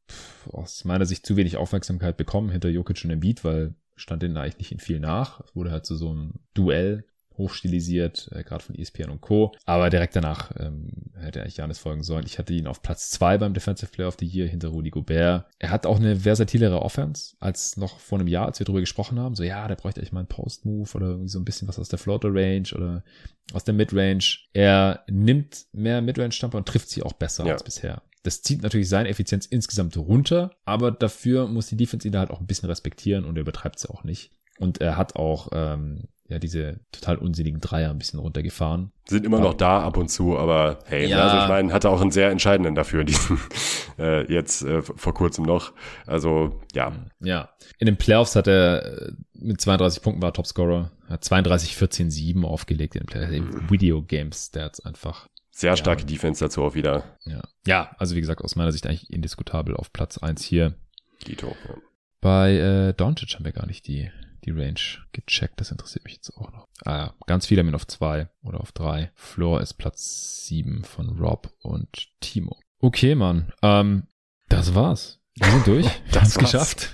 Aus meiner Sicht zu wenig Aufmerksamkeit bekommen hinter Jokic und Embiid, weil stand denen eigentlich nicht in viel nach. Es wurde halt zu so, so einem Duell hochstilisiert, äh, gerade von ESPN und Co. Aber direkt danach ähm, hätte eigentlich Janis folgen sollen. Ich hatte ihn auf Platz zwei beim Defensive Player of the Year hinter Rudy Gobert. Er hat auch eine versatilere Offense als noch vor einem Jahr, als wir darüber gesprochen haben. So, ja, der bräuchte eigentlich mal einen Post-Move oder irgendwie so ein bisschen was aus der Floater-Range oder aus der Mid-Range. Er nimmt mehr Mid-Range-Stamper und trifft sie auch besser ja. als bisher. Das zieht natürlich seine Effizienz insgesamt runter, aber dafür muss die Defense ihn da halt auch ein bisschen respektieren und er übertreibt sie auch nicht. Und er hat auch ähm, ja diese total unsinnigen Dreier ein bisschen runtergefahren. Sind immer noch da ab und zu, aber hey, ja. also ich meine, hatte auch einen sehr entscheidenden dafür, diesen äh, jetzt äh, vor kurzem noch. Also ja. Ja. In den Playoffs hat er äh, mit 32 Punkten war Topscorer, hat 32, 14, 7 aufgelegt in den mhm. Video Games Stats einfach. Sehr starke ja. Defense dazu auch wieder. Ja. ja, also wie gesagt, aus meiner Sicht eigentlich indiskutabel auf Platz 1 hier. Dito. Ja. Bei äh, Doncic haben wir gar nicht die die Range gecheckt. Das interessiert mich jetzt auch noch. Ah, ganz viele haben ihn auf zwei oder auf drei. Floor ist Platz sieben von Rob und Timo. Okay, Mann. Ähm, das war's. Wir sind durch. das ist geschafft.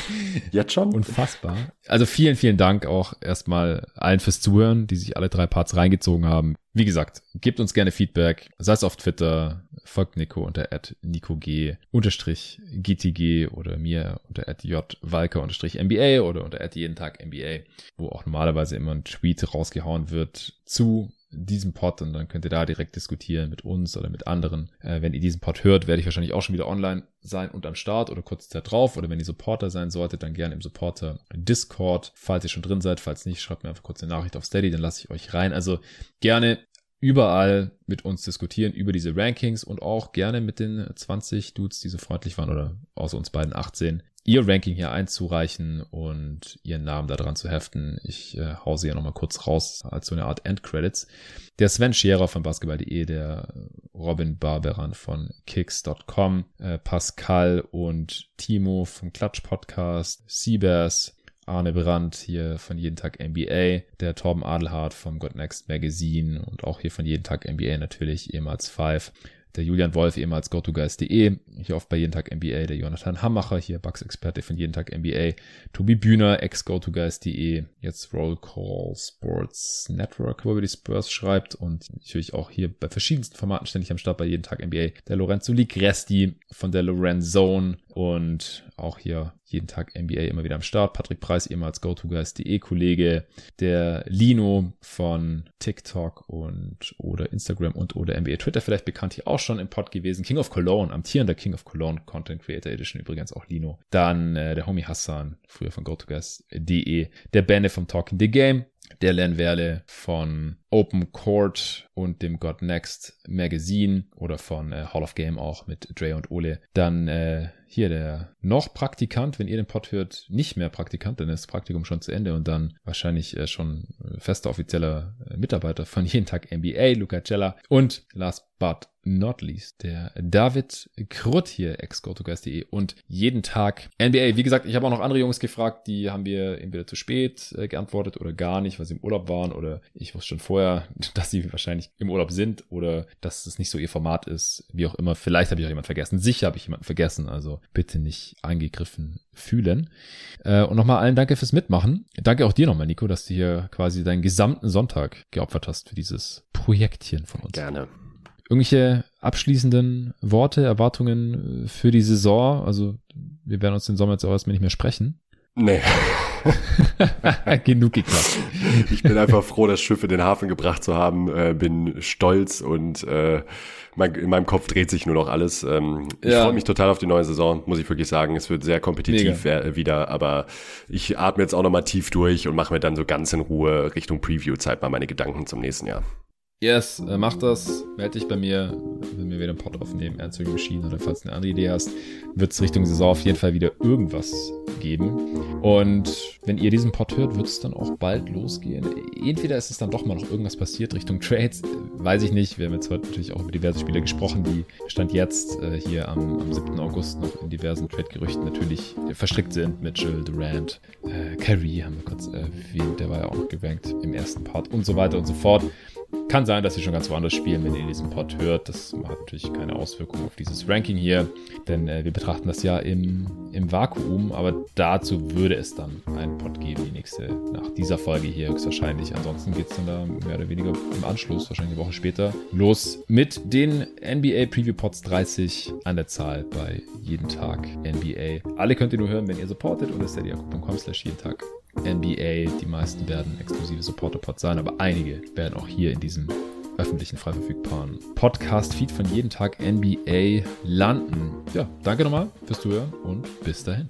Jetzt schon? Unfassbar. Also vielen, vielen Dank auch erstmal allen fürs Zuhören, die sich alle drei Parts reingezogen haben. Wie gesagt, gebt uns gerne Feedback, sei es auf Twitter, folgt Nico unter @nicog unterstrich gtg oder mir unter @jwalker unterstrich mba oder unter jeden Tag mba, wo auch normalerweise immer ein Tweet rausgehauen wird zu diesem Pod und dann könnt ihr da direkt diskutieren mit uns oder mit anderen. Äh, wenn ihr diesen Pod hört, werde ich wahrscheinlich auch schon wieder online sein und am Start oder kurz Zeit drauf. Oder wenn ihr Supporter sein solltet, dann gerne im Supporter Discord. Falls ihr schon drin seid, falls nicht, schreibt mir einfach kurz eine Nachricht auf Steady, dann lasse ich euch rein. Also gerne überall mit uns diskutieren über diese Rankings und auch gerne mit den 20 Dudes, die so freundlich waren oder außer uns beiden 18, ihr Ranking hier einzureichen und ihren Namen da dran zu heften. Ich äh, hause ja nochmal kurz raus als so eine Art Endcredits. Der Sven Scherer von basketball.de, der Robin Barberan von kicks.com, äh, Pascal und Timo vom Klatsch Podcast, Seabass, Arne Brandt hier von Jeden Tag NBA, der Torben Adelhardt vom God Next Magazine und auch hier von Jeden Tag NBA natürlich, ehemals Five der Julian Wolf, ehemals GoToGuys.de, hier oft bei Jeden Tag NBA, der Jonathan Hammacher, hier Bugs-Experte von Jeden Tag NBA, Tobi Bühner, ex-GoToGuys.de, jetzt Roll Call Sports Network, wo er die Spurs schreibt und natürlich auch hier bei verschiedensten Formaten ständig am Start bei Jeden Tag NBA, der Lorenzo Ligresti von der Lorenzone und auch hier jeden Tag NBA immer wieder am Start. Patrick Preis, ehemals GoToGuys.de Kollege, der Lino von TikTok und oder Instagram und oder NBA Twitter vielleicht bekannt hier auch schon im Pod gewesen. King of Cologne, amtierender King of Cologne Content Creator Edition übrigens auch Lino. Dann äh, der Homie Hassan, früher von GoToGuys.de, der Benne vom Talking the Game, der Len Werle von Open Court und dem God Next Magazine oder von äh, Hall of Game auch mit Dre und Ole. Dann äh, hier der noch Praktikant, wenn ihr den Pod hört, nicht mehr Praktikant, dann ist das Praktikum schon zu Ende und dann wahrscheinlich äh, schon fester offizieller äh, Mitarbeiter von jeden Tag NBA, Luca Cella und last but not least der David Krutt hier, ex-gotogeist.de und jeden Tag NBA. Wie gesagt, ich habe auch noch andere Jungs gefragt, die haben wir entweder zu spät äh, geantwortet oder gar nicht, weil sie im Urlaub waren oder ich wusste schon vorher, dass sie wahrscheinlich im Urlaub sind oder dass es nicht so ihr Format ist, wie auch immer. Vielleicht habe ich auch jemanden vergessen. Sicher habe ich jemanden vergessen, also bitte nicht angegriffen fühlen. Äh, und nochmal allen danke fürs Mitmachen. Danke auch dir nochmal, Nico, dass du hier quasi deinen gesamten Sonntag geopfert hast für dieses Projektchen von uns. Gerne. Irgendwelche abschließenden Worte, Erwartungen für die Saison? Also wir werden uns den Sommer jetzt auch erstmal nicht mehr sprechen. Nee. Genug geklappt. Ich bin einfach froh, das Schiff in den Hafen gebracht zu haben. Äh, bin stolz und äh, mein, in meinem Kopf dreht sich nur noch alles. Ähm, ja. Ich freue mich total auf die neue Saison, muss ich wirklich sagen. Es wird sehr kompetitiv Mega. wieder, aber ich atme jetzt auch nochmal tief durch und mache mir dann so ganz in Ruhe Richtung Preview-Zeit mal meine Gedanken zum nächsten Jahr. Yes, äh, mach das. Melde dich bei mir, wenn wir wieder einen Pod aufnehmen, Answering Machine oder falls du eine andere Idee hast, wird es Richtung Saison auf jeden Fall wieder irgendwas geben. Und wenn ihr diesen Pod hört, wird es dann auch bald losgehen. Entweder ist es dann doch mal noch irgendwas passiert Richtung Trades, weiß ich nicht. Wir haben jetzt heute natürlich auch über diverse Spieler gesprochen, die Stand jetzt äh, hier am, am 7. August noch in diversen Trade-Gerüchten natürlich verstrickt sind. Mitchell, Durant, äh, Kyrie haben wir kurz erwähnt, der war ja auch noch gewankt im ersten Part und so weiter und so fort. Kann sein, dass sie schon ganz woanders spielen, wenn ihr diesen Pod hört. Das hat natürlich keine Auswirkung auf dieses Ranking hier, denn äh, wir betrachten das ja im, im Vakuum, aber dazu würde es dann einen Pod geben, die nächste, nach dieser Folge hier höchstwahrscheinlich. Ansonsten geht es dann da mehr oder weniger im Anschluss, wahrscheinlich eine Woche später, los mit den NBA Preview Pods 30 an der Zahl bei jeden Tag NBA. Alle könnt ihr nur hören, wenn ihr supportet oder steadyacom slash jeden Tag NBA. Die meisten werden exklusive Supporter-Pods sein, aber einige werden auch hier in diesem öffentlichen, frei verfügbaren Podcast-Feed von jeden Tag NBA landen. Ja, danke nochmal fürs Zuhören und bis dahin.